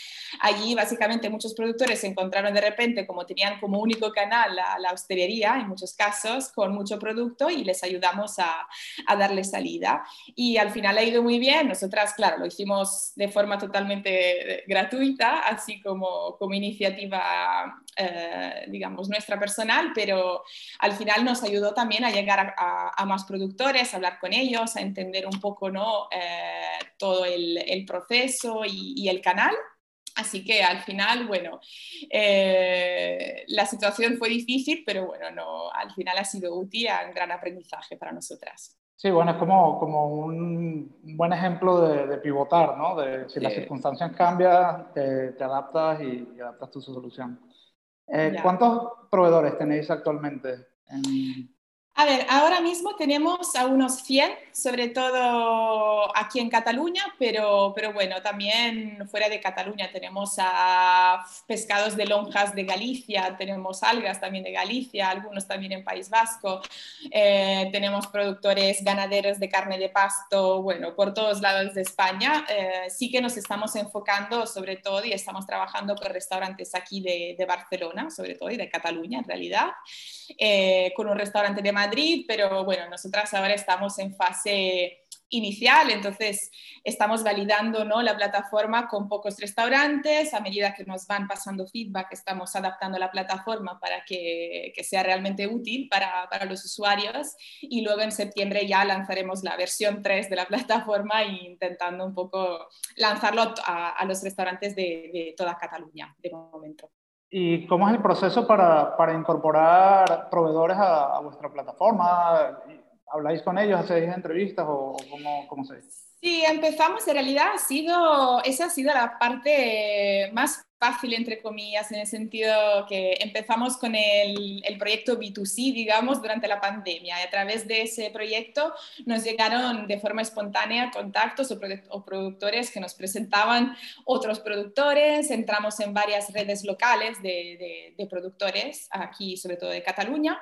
allí básicamente muchos productores se encontraron de repente como tenían como único canal la, la hostelería, en muchos casos, con mucho producto y les ayudamos a, a, darle salida. Y al final ha ido muy bien. Nosotras, claro, lo hicimos de forma totalmente gratuita, así como, como iniciativa, eh, digamos, nuestra personal, pero al final nos ayudó también a llegar a, a, más productores, a hablar con ellos, a entender un poco, ¿no? Eh, todo el, el proceso y, y, el canal. Así que al final, bueno, eh, la situación fue difícil, pero bueno, no, al final ha sido útil, un gran aprendizaje para nosotras. Sí, bueno, es como, como un buen ejemplo de, de pivotar, ¿no? De si sí. las circunstancias cambian, te, te adaptas y, y, adaptas tu solución. Eh, ¿Cuántos proveedores tenéis actualmente? En... A ver, ahora mismo tenemos a unos 100, sobre todo aquí en Cataluña, pero, pero bueno, también fuera de Cataluña tenemos a pescados de lonjas de Galicia, tenemos algas también de Galicia, algunos también en País Vasco, eh, tenemos productores ganaderos de carne de pasto, bueno, por todos lados de España. Eh, sí que nos estamos enfocando sobre todo y estamos trabajando con restaurantes aquí de, de Barcelona, sobre todo, y de Cataluña en realidad, eh, con un restaurante de Madrid, pero bueno, nosotras ahora estamos en fase inicial, entonces estamos validando ¿no? la plataforma con pocos restaurantes, a medida que nos van pasando feedback estamos adaptando la plataforma para que, sea realmente útil para, los usuarios y luego en septiembre ya lanzaremos la versión 3 de la plataforma e intentando un poco lanzarlo a, a los restaurantes de, de toda Cataluña de momento. ¿Y cómo es el proceso para, para incorporar proveedores a, a, vuestra plataforma? ¿Habláis con ellos, hacéis entrevistas o cómo, cómo se dice? Sí, empezamos, en realidad ha sido, esa ha sido la parte más fácil, entre comillas, en el sentido que empezamos con el, proyecto B2C, digamos, durante la pandemia. Y a través de ese proyecto nos llegaron de forma espontánea contactos o, productores que nos presentaban otros productores. Entramos en varias redes locales de productores, aquí sobre todo de Cataluña.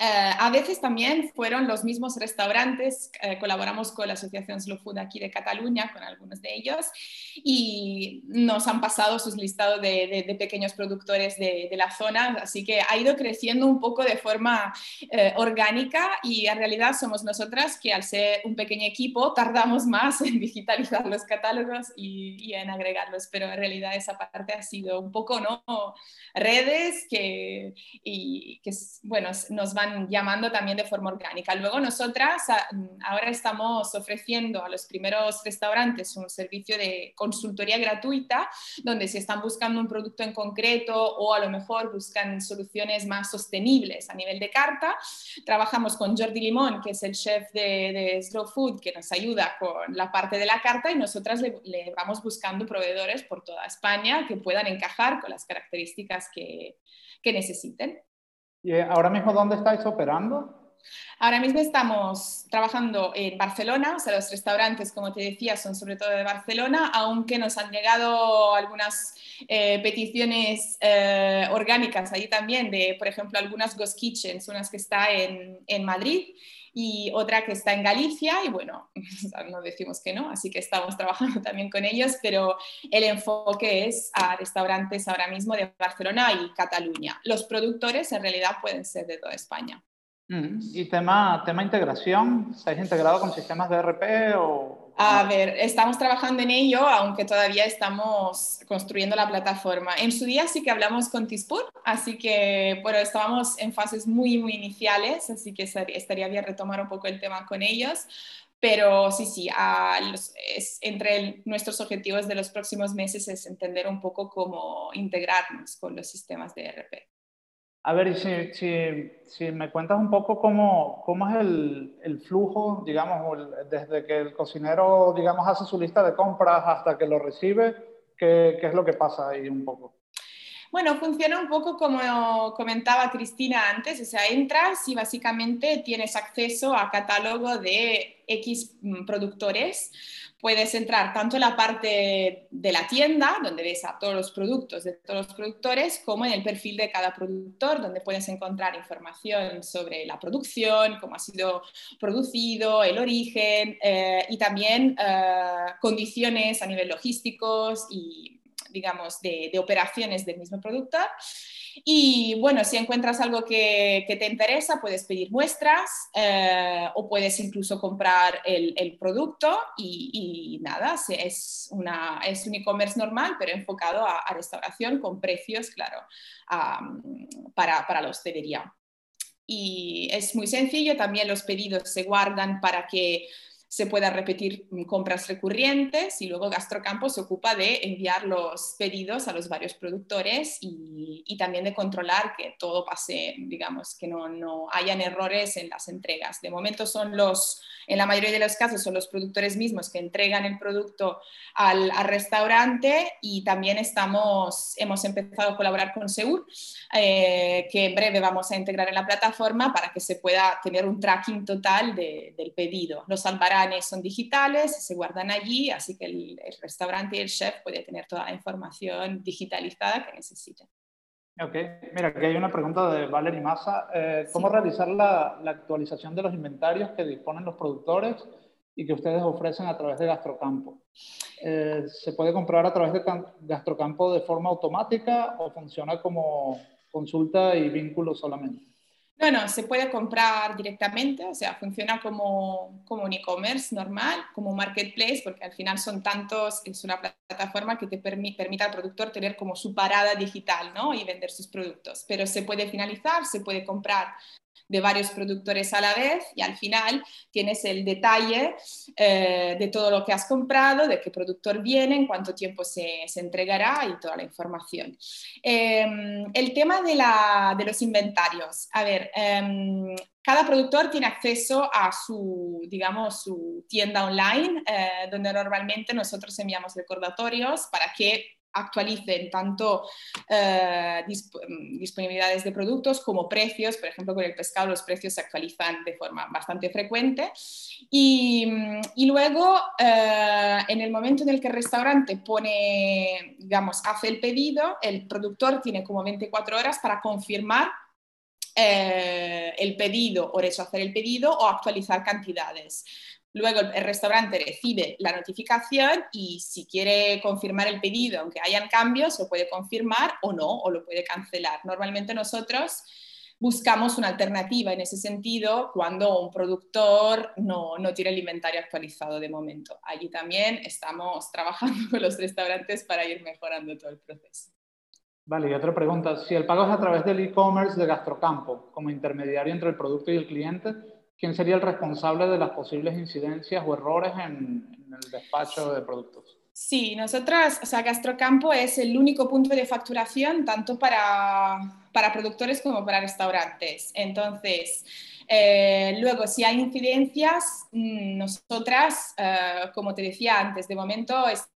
Uh, a veces también fueron los mismos restaurantes, uh, colaboramos con la Asociación Slow Food aquí de Cataluña, con algunos de ellos, y nos han pasado sus listados de, de, de pequeños productores de, de, la zona, así que ha ido creciendo un poco de forma uh, orgánica y en realidad somos nosotras que al ser un pequeño equipo tardamos más en digitalizar los catálogos y, y en agregarlos, pero en realidad esa parte ha sido un poco, ¿no? Redes que, y, que bueno, nos van llamando también de forma orgánica. Luego nosotras ahora estamos ofreciendo a los primeros restaurantes un servicio de consultoría gratuita, donde si están buscando un producto en concreto o a lo mejor buscan soluciones más sostenibles a nivel de carta, trabajamos con Jordi Limón, que es el chef de, de Slow Food, que nos ayuda con la parte de la carta y nosotras le, le vamos buscando proveedores por toda España que puedan encajar con las características que, que necesiten. ¿Y ahora mismo dónde estáis operando? Ahora mismo estamos trabajando en Barcelona, o sea, los restaurantes, como te decía, son sobre todo de Barcelona, aunque nos han llegado algunas eh, peticiones eh, orgánicas ahí también, de, por ejemplo, algunas Ghost Kitchens, unas que está en, en Madrid y otra que está en Galicia y bueno, no decimos que no, así que estamos trabajando también con ellos, pero el enfoque es a restaurantes ahora mismo de Barcelona y Cataluña. Los productores en realidad pueden ser de toda España. ¿Y tema, tema integración? ¿Estáis integrado con sistemas de RP a ver, estamos trabajando en ello, aunque todavía estamos construyendo la plataforma. En su día sí que hablamos con Tispur, así que bueno, estábamos en fases muy, muy iniciales, así que estaría bien retomar un poco el tema con ellos. Pero sí, sí, a los, es, entre el, nuestros objetivos de los próximos meses es entender un poco cómo integrarnos con los sistemas de RP. A ver, si, si, me cuentas un poco cómo, cómo es el, el flujo, digamos, desde que el cocinero, digamos, hace su lista de compras hasta que lo recibe, ¿qué, qué es lo que pasa ahí un poco? Bueno, funciona un poco como comentaba Cristina antes, o sea, entras y básicamente tienes acceso a catálogo de X mm, productores. Puedes entrar tanto en la parte de la tienda, donde ves a todos los productos de todos los productores, como en el perfil de cada productor, donde puedes encontrar información sobre la producción, cómo ha sido producido, el origen eh, y también eh, condiciones a nivel logísticos y digamos, de, operaciones del mismo productor. Y bueno, si encuentras algo que, te interesa, puedes pedir muestras eh, o puedes incluso comprar el, producto y, nada, es, un e-commerce normal, pero enfocado a, restauración con precios, claro, para, para la hostelería. Y es muy sencillo, también los pedidos se guardan para que se pueda repetir compras recurrentes y luego Gastrocampo se ocupa de enviar los pedidos a los varios productores y, también de controlar que todo pase, digamos, que no, no, hayan errores en las entregas. De momento son los, en la mayoría de los casos son los productores mismos que entregan el producto al, restaurante y también estamos, hemos empezado a colaborar con Seur, eh, que en breve vamos a integrar en la plataforma para que se pueda tener un tracking total del pedido. Los salvará son digitales, se guardan allí, así que el, restaurante y el chef puede tener toda la información digitalizada que necesite. Ok, mira, aquí hay una pregunta de Valerie Massa. Eh, ¿Cómo realizar la, actualización de los inventarios que disponen los productores y que ustedes ofrecen a través de Gastrocampo? Eh, ¿Se puede comprar a través de Gastrocampo de forma automática o funciona como consulta y vínculo solamente? No, no, se puede comprar directamente, o sea, funciona como, como un e-commerce normal, como un marketplace, porque al final son tantos, es una plataforma que te permite, al productor tener como su parada digital, ¿no? Y vender sus productos. Pero se puede finalizar, se puede comprar de varios productores a la vez y al final tienes el detalle eh, de todo lo que has comprado, de qué productor viene, en cuánto tiempo se, se entregará y toda la información. Em, el tema de, la, de, los inventarios. A ver, em, cada productor tiene acceso a su, digamos, su tienda online, eh, donde normalmente nosotros enviamos recordatorios para que actualicen tanto eh, mm, disponibilidades de productos como precios. Por ejemplo, con el pescado los precios se actualizan de forma bastante frecuente. Y, mm, luego, eh, en el momento en el que el restaurante pone, digamos, hace el pedido, el productor tiene como 24 horas para confirmar eh, el pedido o rechazar el pedido o actualizar cantidades. Luego el restaurante recibe la notificación y si quiere confirmar el pedido, aunque hayan cambios, lo puede confirmar o no, o lo puede cancelar. Normalmente nosotros buscamos una alternativa en ese sentido cuando un productor no, no tiene el inventario actualizado de momento. Allí también estamos trabajando con los restaurantes para ir mejorando todo el proceso. Vale, y otra pregunta. Si el pago es a través del e-commerce de Gastrocampo, como intermediario entre el producto y el cliente, ¿quién sería el responsable de las posibles incidencias o errores en, el despacho de productos? Sí, nosotras, o sea, Gastrocampo es el único punto de facturación tanto para, para productores como para restaurantes. Entonces, eh, luego, si hay incidencias, mm, nosotras, eh, como te decía antes, de momento es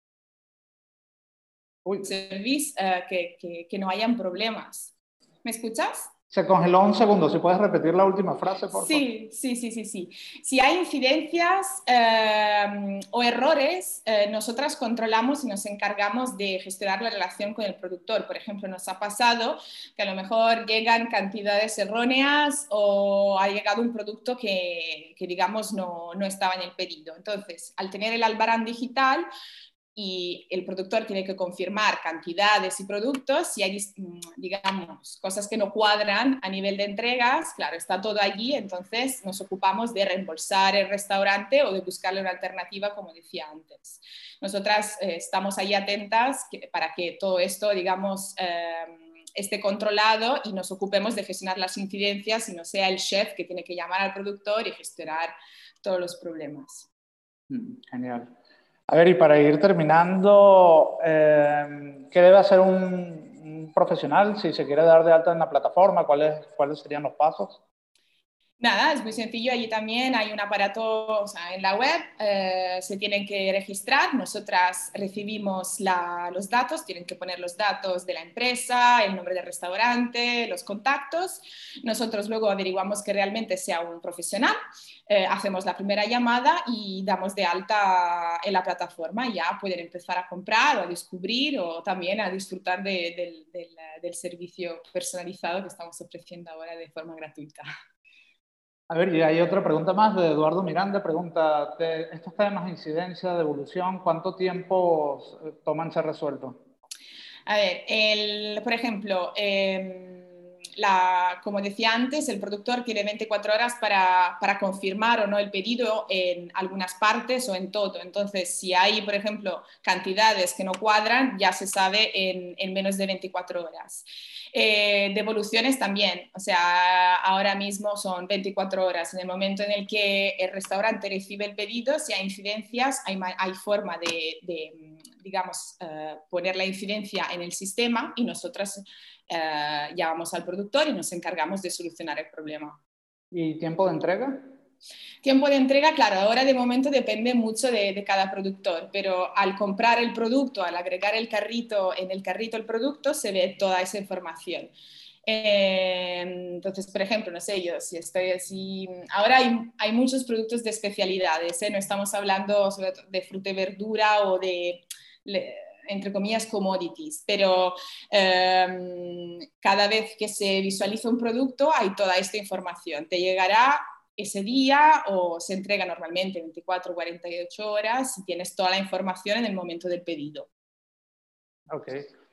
service eh, que, que, que no hayan problemas. ¿Me escuchas? Se congeló un segundo, si puedes repetir la última frase, por favor. Sí, sí, sí, sí, sí. Si hay incidencias eh, o errores, eh, nosotras controlamos y nos encargamos de gestionar la relación con el productor. Por ejemplo, nos ha pasado que a lo mejor llegan cantidades erróneas o ha llegado un producto que, que digamos, no, no estaba en el pedido. Entonces, al tener el albarán digital, y el productor tiene que confirmar cantidades y productos, si hay, mm, digamos, cosas que no cuadran a nivel de entregas, claro, está todo allí, entonces nos ocupamos de reembolsar el restaurante o de buscarle una alternativa, como decía antes. Nosotras eh, estamos ahí atentas para que todo esto, digamos, em, esté controlado y nos ocupemos de gestionar las incidencias y no sea el chef que tiene que llamar al productor y gestionar todos los problemas. Mm, genial. A ver, y para ir terminando, eh, ¿qué debe hacer un, profesional si se quiere dar de alta en la plataforma? ¿Cuáles, ¿Cuáles serían los pasos? Nada, es muy sencillo. Allí también hay un aparato o sea, en la web, eh, se tienen que registrar. Nosotras recibimos los datos, tienen que poner los datos de la empresa, el nombre del restaurante, los contactos. Nosotros luego averiguamos que realmente sea un profesional, eh, hacemos la primera llamada y damos de alta en la plataforma. Ya pueden empezar a comprar o a descubrir o también a disfrutar del servicio personalizado que estamos ofreciendo ahora de forma gratuita. A ver, y hay otra pregunta más de Eduardo Miranda. Pregunta, estos temas de incidencia, de evolución, ¿cuánto tiempo toman ser resueltos? A ver, por ejemplo, em, como decía antes, el productor tiene 24 horas para, para, confirmar o no el pedido en algunas partes o en todo. Entonces, si hay, por ejemplo, cantidades que no cuadran, ya se sabe en, en menos de 24 horas. Eh, devoluciones también, o sea, ahora mismo son 24 horas. En el momento en el que el restaurante recibe el pedido, si hay incidencias, hay, hay forma de, digamos, eh, poner la incidencia en el sistema y nosotras eh, llamamos al productor y nos encargamos de solucionar el problema. ¿Y tiempo de entrega? Tiempo de entrega, claro, ahora de momento depende mucho de, cada productor, pero al comprar el producto, al agregar el carrito, en el carrito el producto, se ve toda esa información. Eh, entonces, por ejemplo, no sé, yo si estoy así, ahora hay, muchos productos de especialidades, ¿eh? no estamos hablando de fruta y verdura o de, entre comillas, commodities, pero eh, cada vez que se visualiza un producto hay toda esta información. Te llegará ese día o se entrega normalmente 24 o 48 horas y tienes toda la información en el momento del pedido. Ok.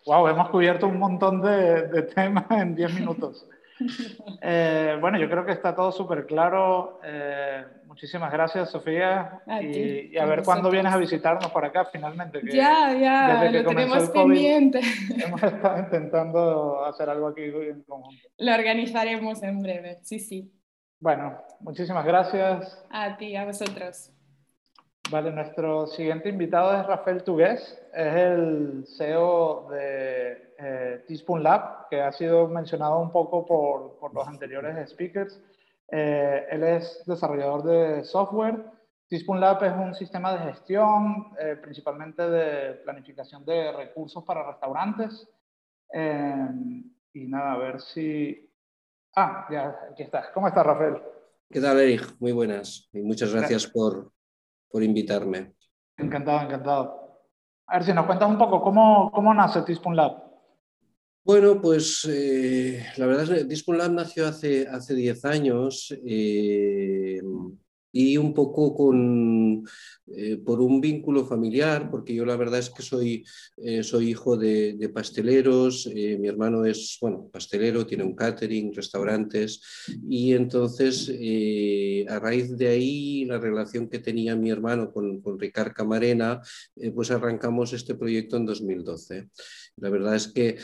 Wow, hemos cubierto un montón de, temas en 10 minutos. Eh, bueno, yo creo que está todo súper claro. Eh, muchísimas gracias, Sofía. y, a ver cuándo vienes a visitarnos por acá finalmente. ya, ya, lo tenemos pendiente. Hemos estado intentando hacer algo aquí en conjunto. Lo organizaremos en breve, sí, sí. Bueno, muchísimas gracias. A ti, a vosotros. Vale, nuestro siguiente invitado es Rafael Tugués, es el CEO de eh, Teaspoon Lab, que ha sido mencionado un poco por, por los anteriores speakers. Eh, él es desarrollador de software. Teaspoon Lab es un sistema de gestión, eh, principalmente de planificación de recursos para restaurantes. Eh, y nada, a ver si Ah, ya, aquí estás. ¿Cómo estás, Rafael? ¿Qué tal, Eric? Muy buenas y muchas gracias, Por, por, invitarme. Encantado, encantado. A ver si nos cuentas un poco cómo, cómo nace Teaspoon Lab. Bueno, pues eh, la verdad es que Teaspoon Lab nació hace 10 años. Eh, y un poco con, eh, por un vínculo familiar, porque yo la verdad es que soy, eh, soy hijo de, pasteleros, eh, mi hermano es bueno, pastelero, tiene un catering, restaurantes, y entonces a raíz de ahí la relación que tenía mi hermano con, con Ricard Camarena, pues arrancamos este proyecto en 2012. La verdad es que,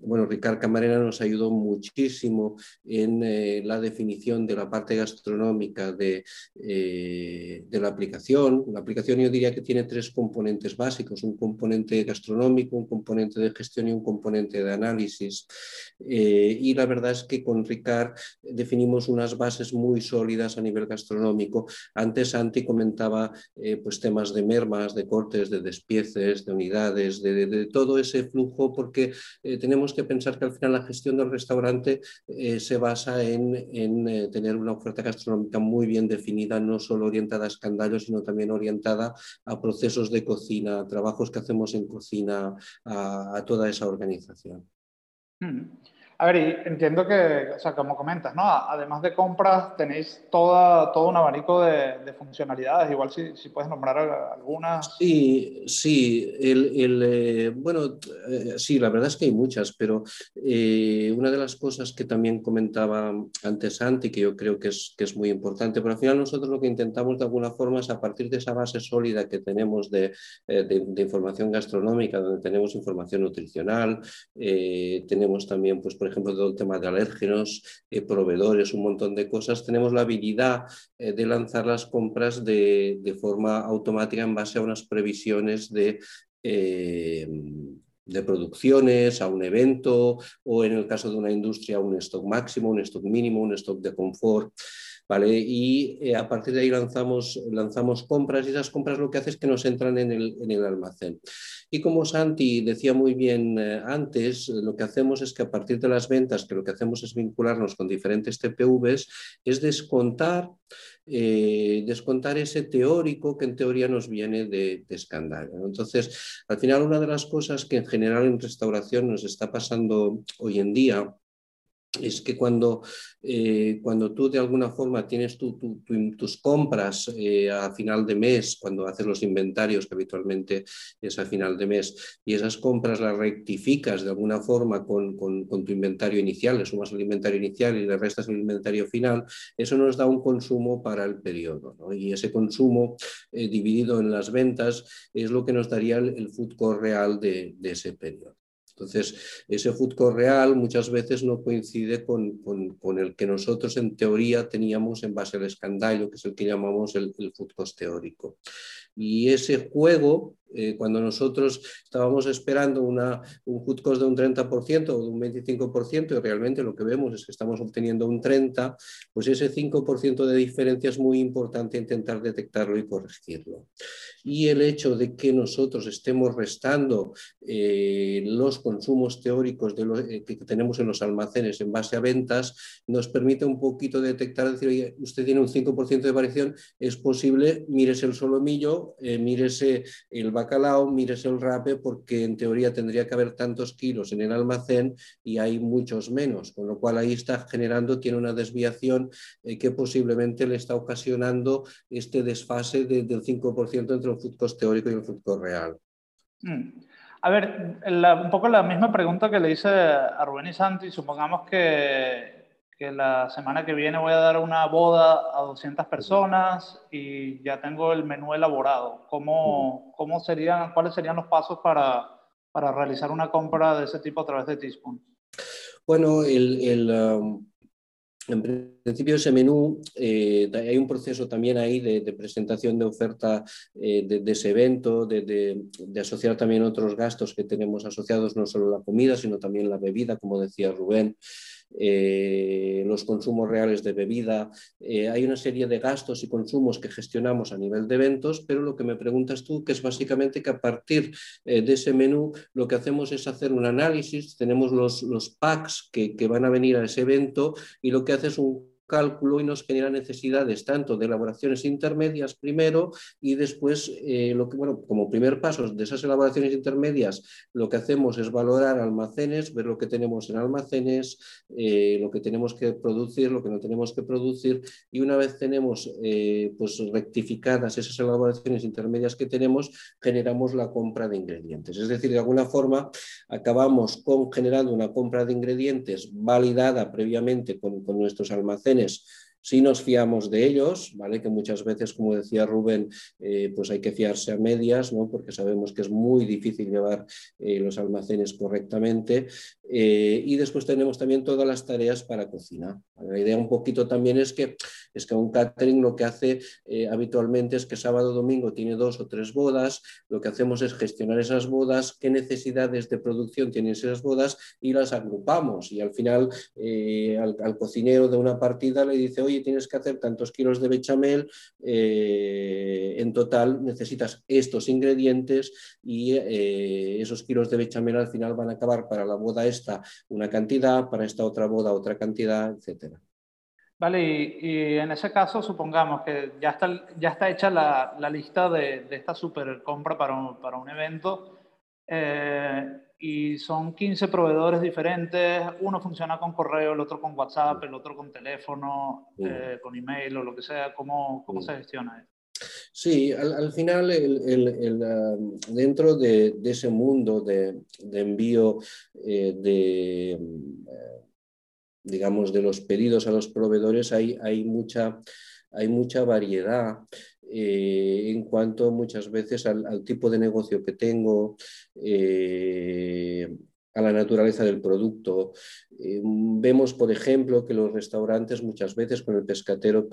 bueno, Ricard Camarena nos ayudó muchísimo en la definición de la parte gastronómica astronómica de, eh, de, la aplicación. La aplicación yo diría que tiene tres componentes básicos, un componente gastronómico, un componente de gestión y un componente de análisis. Eh, y la verdad es que con Ricard definimos unas bases muy sólidas a nivel gastronómico. Antes Santi comentaba eh, pues temas de mermas, de cortes, de despieces, de unidades, de, de todo ese flujo, porque tenemos que pensar que al final la gestión del restaurante se basa en, en tener una oferta gastronómica muy bien definida, no solo orientada a escandallos, sino también orientada a procesos de cocina, a trabajos que hacemos en cocina, a, toda esa organización. Hmm. A ver, entiendo que, o sea, como comentas, ¿no? Además de compras, tenéis toda, todo un abanico de, funcionalidades. Igual si, si, puedes nombrar algunas. Sí, sí. El, eh, bueno, eh, sí, la verdad es que hay muchas, pero eh, una de las cosas que también comentaba antes Santi, que yo creo que es, que es muy importante, pero al final nosotros lo que intentamos de alguna forma es a partir de esa base sólida que tenemos de, de información gastronómica, donde tenemos información nutricional, tenemos también, pues, por ejemplo, todo el tema de alérgenos, eh, proveedores, un montón de cosas, tenemos la habilidad eh, de lanzar las compras de, forma automática en base a unas previsiones de, eh, de producciones, a un evento o en el caso de una industria un stock máximo, un stock mínimo, un stock de confort. ¿Vale? Y eh, a partir de ahí lanzamos, lanzamos compras y esas compras lo que hace es que nos entran en el, en el almacén. Y como Santi decía muy bien eh, antes, lo que hacemos es que a partir de las ventas, que lo que hacemos es vincularnos con diferentes TPVs, es descontar, eh, descontar ese teórico que en teoría nos viene de, de escándalo. Entonces, al final, una de las cosas que en general en restauración nos está pasando hoy en día, es que cuando, eh, cuando tú de alguna forma tienes tus compras eh, a final de mes, cuando haces los inventarios, que habitualmente es a final de mes, y esas compras las rectificas de alguna forma con, tu inventario inicial, le sumas el inventario inicial y le restas el inventario final, eso nos da un consumo para el periodo. Y ese consumo eh, dividido en las ventas es lo que nos daría el, food core real de ese periodo. Entonces, ese food real muchas veces no coincide con, con, el que nosotros en teoría teníamos en base al escandallo, que es el que llamamos el, el teórico. Y ese juego eh, cuando nosotros estábamos esperando un food cost de un 30% o de un 25% y realmente lo que vemos es que estamos obteniendo un 30%, pues ese 5% de diferencia es muy importante intentar detectarlo y corregirlo. Y el hecho de que nosotros estemos restando eh, los consumos teóricos eh, que tenemos en los almacenes en base a ventas nos permite un poquito detectar, decir, oye, usted tiene un 5% de variación, es posible, mírese el solomillo, mírese el bacalao, mires el rape porque en teoría tendría que haber tantos kilos en el almacén y hay muchos menos, con lo cual ahí está generando, tiene una desviación eh, que posiblemente le está ocasionando este desfase del 5% entre el food cost teórico y el food cost real. Mm. A ver, un poco la misma pregunta que le hice a Rubén y Santi, supongamos que que la semana que viene voy a dar una boda a 200 personas y ya tengo el menú elaborado. ¿Cómo, cómo serían, ¿Cuáles serían los pasos para, para realizar una compra de ese tipo a través de Teaspoon? Bueno, el, el, um, en principio ese menú, eh, hay un proceso también ahí de, presentación de oferta eh, de, de, ese evento, de, de, asociar también otros gastos que tenemos asociados, no solo la comida, sino también la bebida, como decía Rubén. Eh, los consumos reales de bebida. Eh, hay una serie de gastos y consumos que gestionamos a nivel de eventos, pero lo que me preguntas tú, que es básicamente que a partir eh, de ese menú lo que hacemos es hacer un análisis, tenemos los, los packs que, que van a venir a ese evento y lo que hace es un cálculo y nos genera necesidades tanto de elaboraciones intermedias primero y después, eh, bueno, como primer paso de esas elaboraciones intermedias, lo que hacemos es valorar almacenes, ver lo que tenemos en almacenes, eh, lo que tenemos que producir, lo que no tenemos que producir y una vez tenemos eh, pues rectificadas esas elaboraciones intermedias que tenemos, generamos la compra de ingredientes. Es decir, de alguna forma acabamos con generando una compra de ingredientes validada previamente con, con nuestros almacenes si nos fiamos de ellos, ¿vale? que muchas veces, como decía Rubén, eh, pues hay que fiarse a medias, ¿no? porque sabemos que es muy difícil llevar eh, los almacenes correctamente. Eh, y después tenemos también todas las tareas para cocina. La idea un poquito también es que, es que un catering lo que hace habitualmente es que sábado domingo tiene dos o tres bodas, lo que hacemos es gestionar esas bodas, qué necesidades de producción tienen esas bodas y las agrupamos. Y al final al, al cocinero de una partida le dice, oye, tienes que hacer tantos kilos de bechamel, eh, en total necesitas estos ingredientes y eh, esos kilos de bechamel al final van a acabar para la boda esta una cantidad, para esta otra boda otra cantidad, etcétera. Vale, y, en ese caso supongamos que ya está, ya está hecha la, lista de, esta super compra para un, para un evento. Eh, y son 15 proveedores diferentes, uno funciona con correo, el otro con WhatsApp, el otro con teléfono, eh, con email o lo que sea, ¿cómo, cómo se gestiona eso? Sí, al, final el, um, dentro de, ese mundo de, envío eh, de, eh, digamos, de los pedidos a los proveedores hay, hay, mucha, hay mucha variedad eh, en cuanto muchas veces al, tipo de negocio que tengo, a la naturaleza del producto. Eh, vemos, por ejemplo, que los restaurantes muchas veces con el pescatero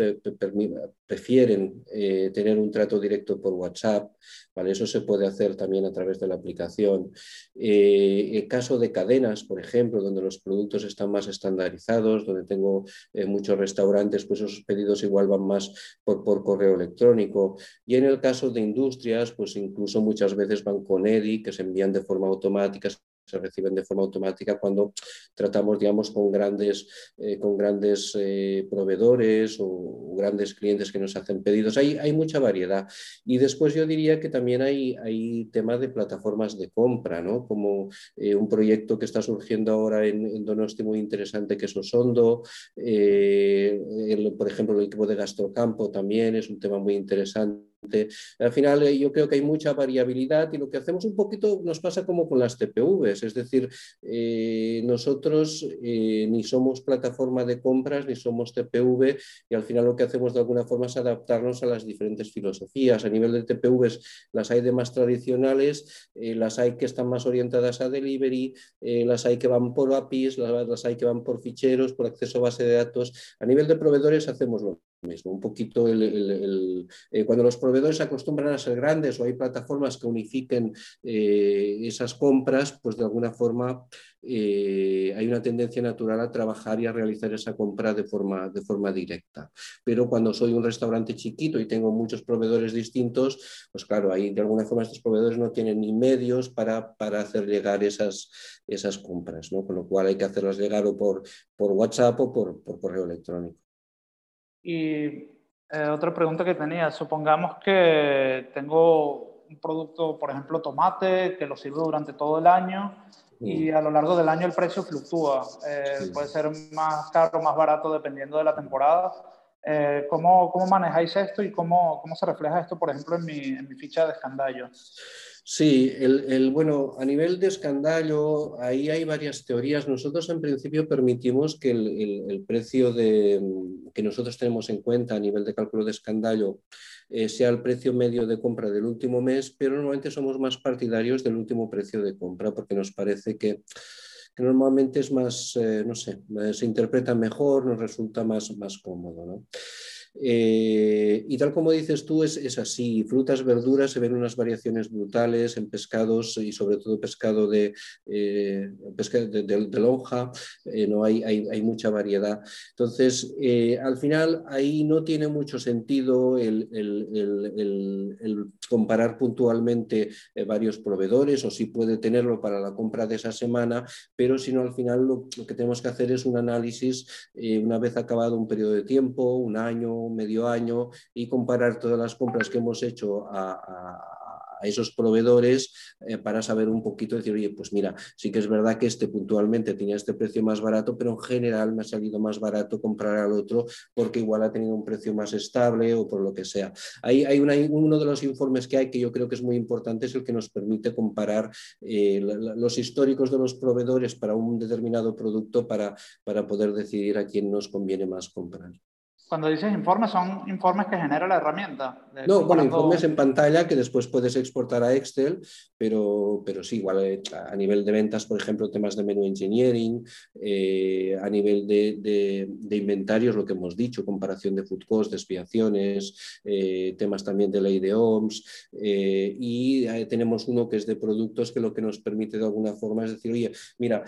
prefieren eh, tener un trato directo por WhatsApp. ¿vale? Eso se puede hacer también a través de la aplicación. el caso de cadenas, por ejemplo, donde los productos están más estandarizados, donde tengo muchos restaurantes, pues esos pedidos igual van más por, por correo electrónico. Y en el caso de industrias, pues incluso muchas veces van con EDI, que se envían de forma automática se reciben de forma automática cuando tratamos, digamos, con grandes, eh, con grandes eh, proveedores o grandes clientes que nos hacen pedidos. Hay, hay mucha variedad. Y después yo diría que también hay, hay temas de plataformas de compra, ¿no? Como eh, un proyecto que está surgiendo ahora en, Donosti muy interesante que es Osondo. por ejemplo, el equipo de Gastrocampo también es un tema muy interesante al final eh, yo creo que hay mucha variabilidad y lo que hacemos un poquito nos pasa como con las TPVs, es decir, eh, nosotros eh, ni somos plataforma de compras ni somos TPV y al final lo que hacemos de alguna forma es adaptarnos a las diferentes filosofías. A nivel de TPVs las hay de más tradicionales, las hay que están más orientadas a delivery, las hay que van por APIs, las, las hay que van por ficheros, por acceso a base de datos. A nivel de proveedores hacemos lo mismo. Un poquito el, eh, cuando los proveedores acostumbran a ser grandes o hay plataformas que unifiquen eh, esas compras, pues de alguna forma eh, hay una tendencia natural a trabajar y a realizar esa compra de forma, de forma directa. Pero cuando soy un restaurante chiquito y tengo muchos proveedores distintos, pues claro, ahí de alguna forma estos proveedores no tienen ni medios para, para hacer llegar esas, esas compras, ¿no? con lo cual hay que hacerlas llegar o por, por WhatsApp o por, por correo electrónico. Y eh, otra pregunta que tenía, supongamos que tengo un producto, por ejemplo, tomate, que lo sirvo durante todo el año y a lo largo del año el precio fluctúa. Eh, puede ser más caro o más barato dependiendo de la temporada. Eh, ¿cómo, ¿cómo, manejáis esto y cómo, cómo, se refleja esto, por ejemplo, en mi, en mi ficha de escandallo? Sí, el, bueno, a nivel de escandallo, ahí hay varias teorías. Nosotros en principio permitimos que el, precio de, que nosotros tenemos en cuenta a nivel de cálculo de escandallo eh, sea el precio medio de compra del último mes, pero normalmente somos más partidarios del último precio de compra porque nos parece que, normalmente es más, eh, no sé, se interpreta mejor, nos resulta más, más cómodo. ¿no? Eh, y tal como dices tú, es, es, así. Frutas, verduras, se ven unas variaciones brutales en pescados y sobre todo pescado de, eh, de, lonja, eh, no hay, hay, mucha variedad. Entonces, al final ahí no tiene mucho sentido el, el, comparar puntualmente varios proveedores o si puede tenerlo para la compra de esa semana, pero si no, al final lo que tenemos que hacer es un análisis una vez acabado un periodo de tiempo, un año, medio año y comparar todas las compras que hemos hecho a, esos proveedores eh, para saber un poquito, decir, oye, pues mira, sí que es verdad que este puntualmente tenía este precio más barato, pero en general me ha salido más barato comprar al otro porque igual ha tenido un precio más estable o por lo que sea. Hay, hay uno de los informes que hay que yo creo que es muy importante, es el que nos permite comparar eh, los históricos de los proveedores para un determinado producto para, para poder decidir a quién nos conviene más comprar. Cuando dices informes, son informes que genera la herramienta. No, bueno, informes en pantalla que después puedes exportar a Excel, pero, pero sí, igual eh, a nivel de ventas, por ejemplo, temas de menú engineering, eh, a nivel de, de, inventarios, lo que hemos dicho, comparación de food cost, desviaciones, eh, temas también de ley de OMS, y tenemos uno que es de productos que lo que nos permite de alguna forma es decir, oye, mira,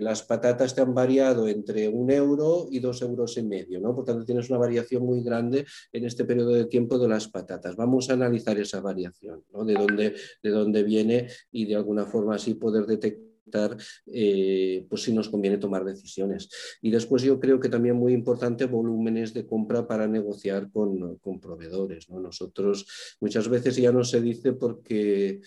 las patatas te han variado entre un euro y dos euros y medio, ¿no? Por tanto, tienes una variación muy grande en este periodo de tiempo de las patatas. Vamos a analizar esa variación, de, dónde, de dónde viene y de alguna forma así poder detectar eh, pues si nos conviene tomar decisiones. Y después yo creo que también muy importante volúmenes de compra para negociar con, con proveedores. ¿no? Nosotros muchas veces ya no se dice porque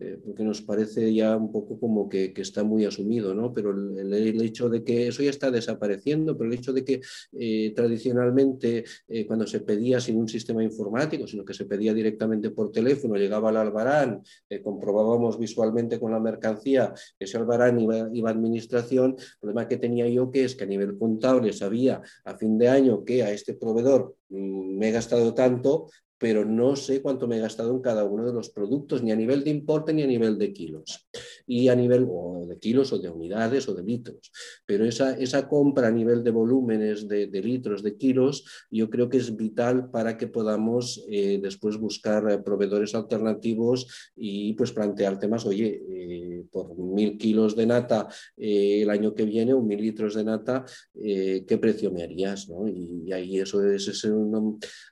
eh, porque nos parece ya un poco como que, está muy asumido, ¿no? Pero el, hecho de que eso ya está desapareciendo, pero el hecho de que eh, tradicionalmente eh, cuando se pedía sin un sistema informático, sino que se pedía directamente por teléfono, llegaba al albarán, comprobábamos visualmente con la mercancía que ese albarán iba, iba, a administración, el problema que tenía yo que es que a nivel contable sabía a fin de año que a este proveedor mm, me he gastado tanto, pero no sé cuánto me he gastado en cada uno de los productos, ni a nivel de importe ni a nivel de kilos. Y a nivel o de kilos o de unidades o de litros. Pero esa, esa compra a nivel de volúmenes de, litros, de kilos, yo creo que es vital para que podamos eh, después buscar eh, proveedores alternativos y pues plantear temas, oye, eh, por mil kilos de nata el año que viene o mil litros de nata, ¿qué precio me harías? Y, ahí eso es,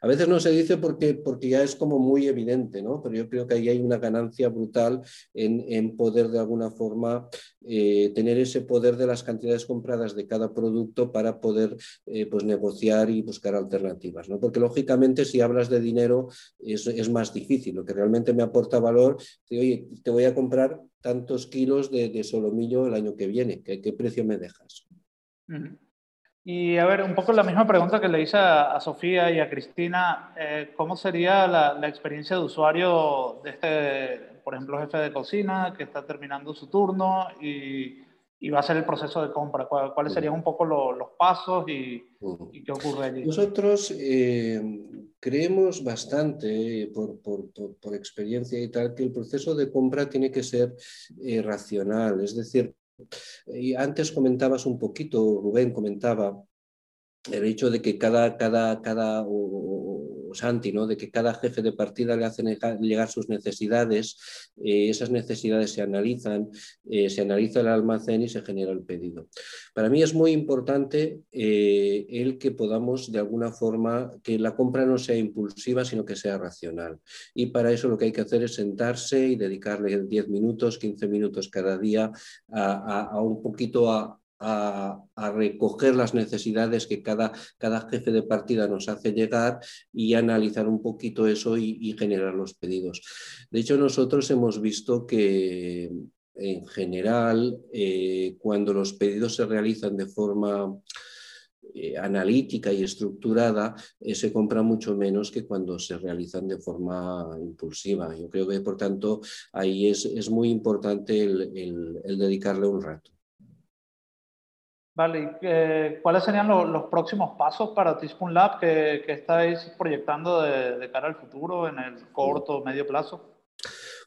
a veces no se dice porque, porque ya es como muy evidente, ¿no? pero yo creo que ahí hay una ganancia brutal en, en poder de alguna forma tener ese poder de las cantidades compradas de cada producto para poder pues negociar y buscar alternativas. ¿no? Porque lógicamente si hablas de dinero es, es, más difícil. Lo que realmente me aporta valor, oye, te voy a comprar tantos kilos de, de solomillo el año que viene, ¿qué, qué precio me dejas? Y a ver, un poco la misma pregunta que le hice a, Sofía y a Cristina, eh, ¿cómo sería la, la, experiencia de usuario de este, por ejemplo, jefe de cocina que está terminando su turno y y va a ser el proceso de compra? ¿Cuáles serían un poco los pasos y, qué ocurre allí? Nosotros eh, creemos bastante, eh, por, por, por, experiencia y tal, que el proceso de compra tiene que ser eh, racional. Es decir, y antes comentabas un poquito, Rubén comentaba, el hecho de que cada, cada, cada Santi, ¿no? de que cada jefe de partida le hacen llegar sus necesidades, eh, esas necesidades se analizan, eh, se analiza el almacén y se genera el pedido. Para mí es muy importante eh, el que podamos de alguna forma, que la compra no sea impulsiva, sino que sea racional. Y para eso lo que hay que hacer es sentarse y dedicarle 10 minutos, 15 minutos cada día a un poquito a, a, recoger las necesidades que cada, cada, jefe de partida nos hace llegar y analizar un poquito eso y, generar los pedidos. De hecho, nosotros hemos visto que en general, eh, cuando los pedidos se realizan de forma eh, analítica y estructurada, eh, se compra mucho menos que cuando se realizan de forma impulsiva. Yo creo que, por tanto, ahí es, es muy importante el dedicarle un rato. Vale, eh, ¿cuáles serían los próximos pasos para Teaspoon Lab que, estáis proyectando de, cara al futuro en el corto o medio plazo?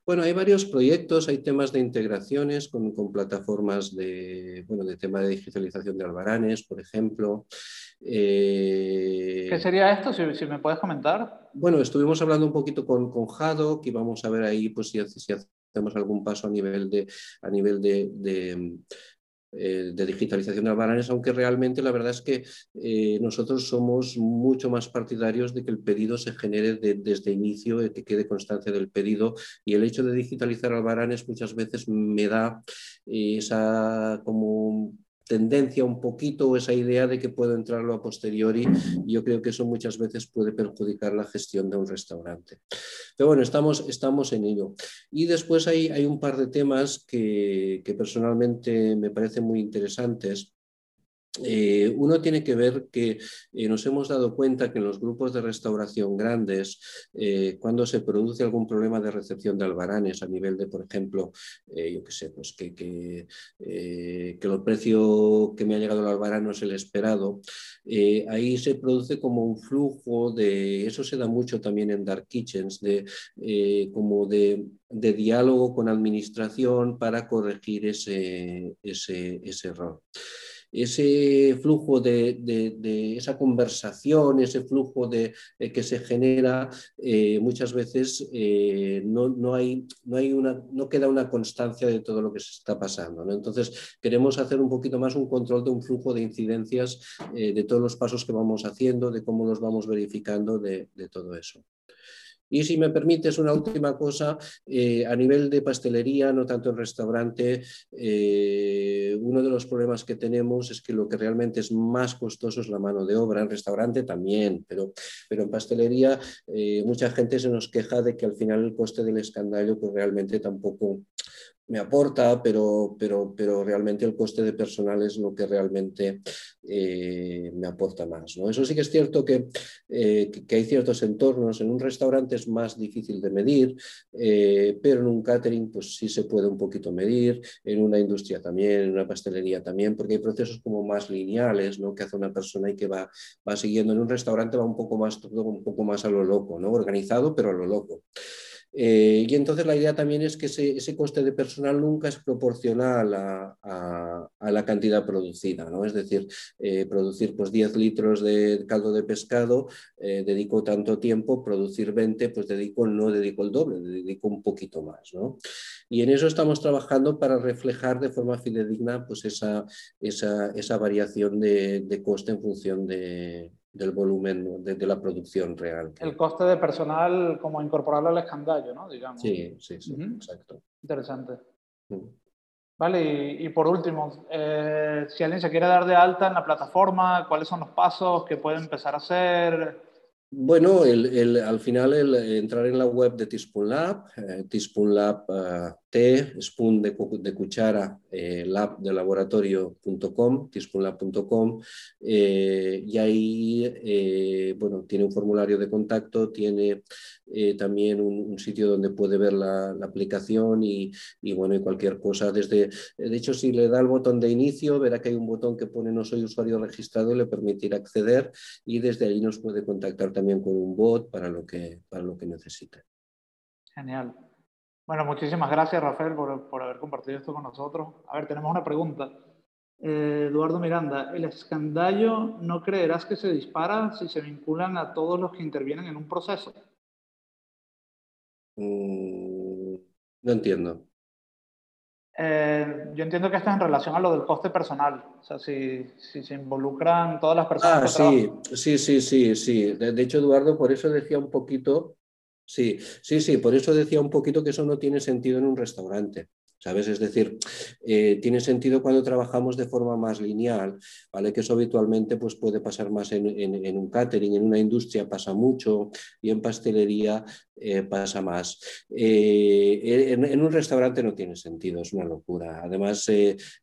Bueno, hay varios proyectos, hay temas de integraciones con, plataformas de, bueno, de tema de digitalización de albaranes, por ejemplo. Eh, ¿Qué sería esto, si, me puedes comentar? Bueno, estuvimos hablando un poquito con, con Jado, que vamos a ver ahí pues, si, si hacemos algún paso a nivel de, a nivel de, eh, de digitalización de albaranes, aunque realmente la verdad es que eh, nosotros somos mucho más partidarios de que el pedido se genere desde inicio, que quede constancia del pedido y el hecho de digitalizar albaranes muchas veces me da eh, esa como tendencia un poquito o esa idea de que puedo entrarlo a posteriori. Yo creo que eso muchas veces puede perjudicar la gestión de un restaurante. Pero bueno, estamos, estamos en ello. Y después hay, hay un par de temas que, que personalmente me parecen muy interesantes. Eh, uno tiene que ver que eh, nos hemos dado cuenta que en los grupos de restauración grandes, eh, cuando se produce algún problema de recepción de albaranes a nivel de, por ejemplo, yo qué sé, pues que, que, que, el precio que me ha llegado el albarán no es el esperado, ahí se produce como un flujo de, eso se da mucho también en Dark Kitchens, de, como de, de diálogo con administración para corregir ese, ese, ese error ese flujo de, esa conversación, ese flujo de, que se genera, eh, muchas veces eh, no, hay, no, hay una, no queda una constancia de todo lo que se está pasando. Entonces, queremos hacer un poquito más un control de un flujo de incidencias eh, de todos los pasos que vamos haciendo, de cómo los vamos verificando, de todo eso. Y si me permites una última cosa, eh, a nivel de pastelería, no tanto en restaurante, eh, uno de los problemas que tenemos es que lo que realmente es más costoso es la mano de obra. En restaurante también, pero, pero en pastelería eh, mucha gente se nos queja de que al final el coste del escandallo pues realmente tampoco me aporta, pero, pero, pero realmente el coste de personal es lo que realmente eh, me aporta más. ¿no? Eso sí que es cierto eh, que, que, hay ciertos entornos, en un restaurante es más difícil de medir, eh, pero en un catering pues sí se puede un poquito medir, en una industria también, en una pastelería también, porque hay procesos como más lineales ¿no? que hace una persona y que va, va siguiendo. En un restaurante va un poco más, todo un poco más a lo loco, ¿no? organizado, pero a lo loco. Eh, y entonces la idea también es que ese, coste de personal nunca es proporcional a, la cantidad producida, ¿no? Es decir, eh, producir pues, 10 litros de caldo de pescado, eh, dedico tanto tiempo, producir 20, pues dedico, no dedico el doble, dedico un poquito más, ¿no? Y en eso estamos trabajando para reflejar de forma fidedigna pues, esa, esa, variación de coste en función de, del volumen de, la producción real. El coste de personal como incorporarlo al escandallo, ¿no? Digamos. Sí, sí, sí, exacto. Interesante. Vale, y, por último, eh, si alguien se quiere dar de alta en la plataforma, ¿cuáles son los pasos que puede empezar a hacer? Bueno, al final el, entrar en la web de Teaspoon Lab, eh, Lab eh, T, spoon de, cuchara, eh, lab de laboratorio.com, teaspoonlab.com, eh, y ahí, eh, bueno, tiene un formulario de contacto, tiene también un, sitio donde puede ver la, aplicación y, bueno, y cualquier cosa. Desde, de hecho, si le da el botón de inicio, verá que hay un botón que pone no soy usuario registrado y le permitirá acceder y desde ahí nos puede contactar también con un bot para lo que, para lo que necesite. Genial. Bueno, muchísimas gracias, Rafael, por, haber compartido esto con nosotros. A ver, tenemos una pregunta. Eh, Eduardo Miranda, ¿el escandallo no creerás que se dispara si se vinculan a todos los que intervienen en un proceso? Mm, no entiendo. Eh, yo entiendo que esto es en relación a lo del coste personal. O sea, si, se involucran todas las personas. Ah, sí, sí, sí, sí, sí. de, hecho, Eduardo, por eso decía un poquito Sí, sí, sí, por eso decía un poquito que eso no tiene sentido en un restaurante. ¿Sabes? Es decir, eh, tiene sentido cuando trabajamos de forma más lineal, ¿vale? Que eso habitualmente pues, puede pasar más en, un catering, en una industria pasa mucho y en pastelería eh, pasa más. Eh, en, un restaurante no tiene sentido, es una locura. Además,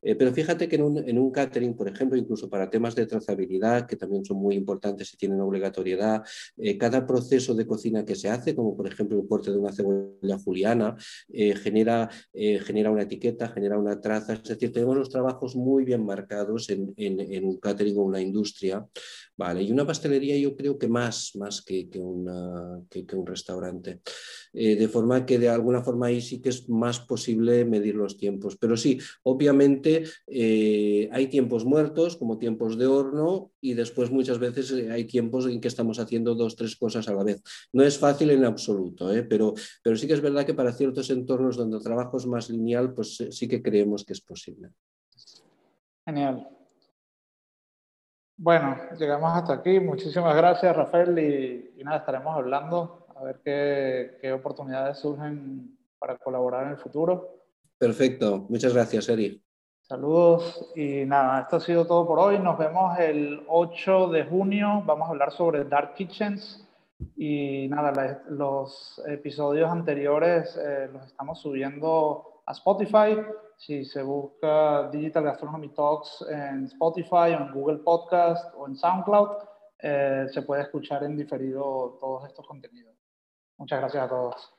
pero fíjate que en un, catering, por ejemplo, incluso para temas de trazabilidad, que también son muy importantes y tienen obligatoriedad, cada proceso de cocina que se hace, como por ejemplo el corte de una cebolla juliana, genera, genera una etiqueta, genera una traza, es decir, tenemos los trabajos muy bien marcados en, un catering o una industria, ¿vale? Y una pastelería yo creo que más, más que, que, un restaurante. Eh, de forma que de alguna forma ahí sí que es más posible medir los tiempos. Pero sí, obviamente eh, hay tiempos muertos como tiempos de horno y después muchas veces eh, hay tiempos en que estamos haciendo dos, tres cosas a la vez. No es fácil en absoluto, pero, pero sí que es verdad que para ciertos entornos donde el trabajo es más lineal, pues eh, sí que creemos que es posible. Genial. Bueno, llegamos hasta aquí. Muchísimas gracias, Rafael, y, nada, estaremos hablando a ver qué, qué, oportunidades surgen para colaborar en el futuro. Perfecto. Muchas gracias, Eri. Saludos y nada, esto ha sido todo por hoy. Nos vemos el 8 de junio. Vamos a hablar sobre Dark Kitchens. Y nada, los episodios anteriores eh, los estamos subiendo a Spotify. Si se busca Digital Gastronomy Talks en Spotify o en Google Podcast o en SoundCloud, eh, se puede escuchar en diferido todos estos contenidos. Muchas gracias a todos.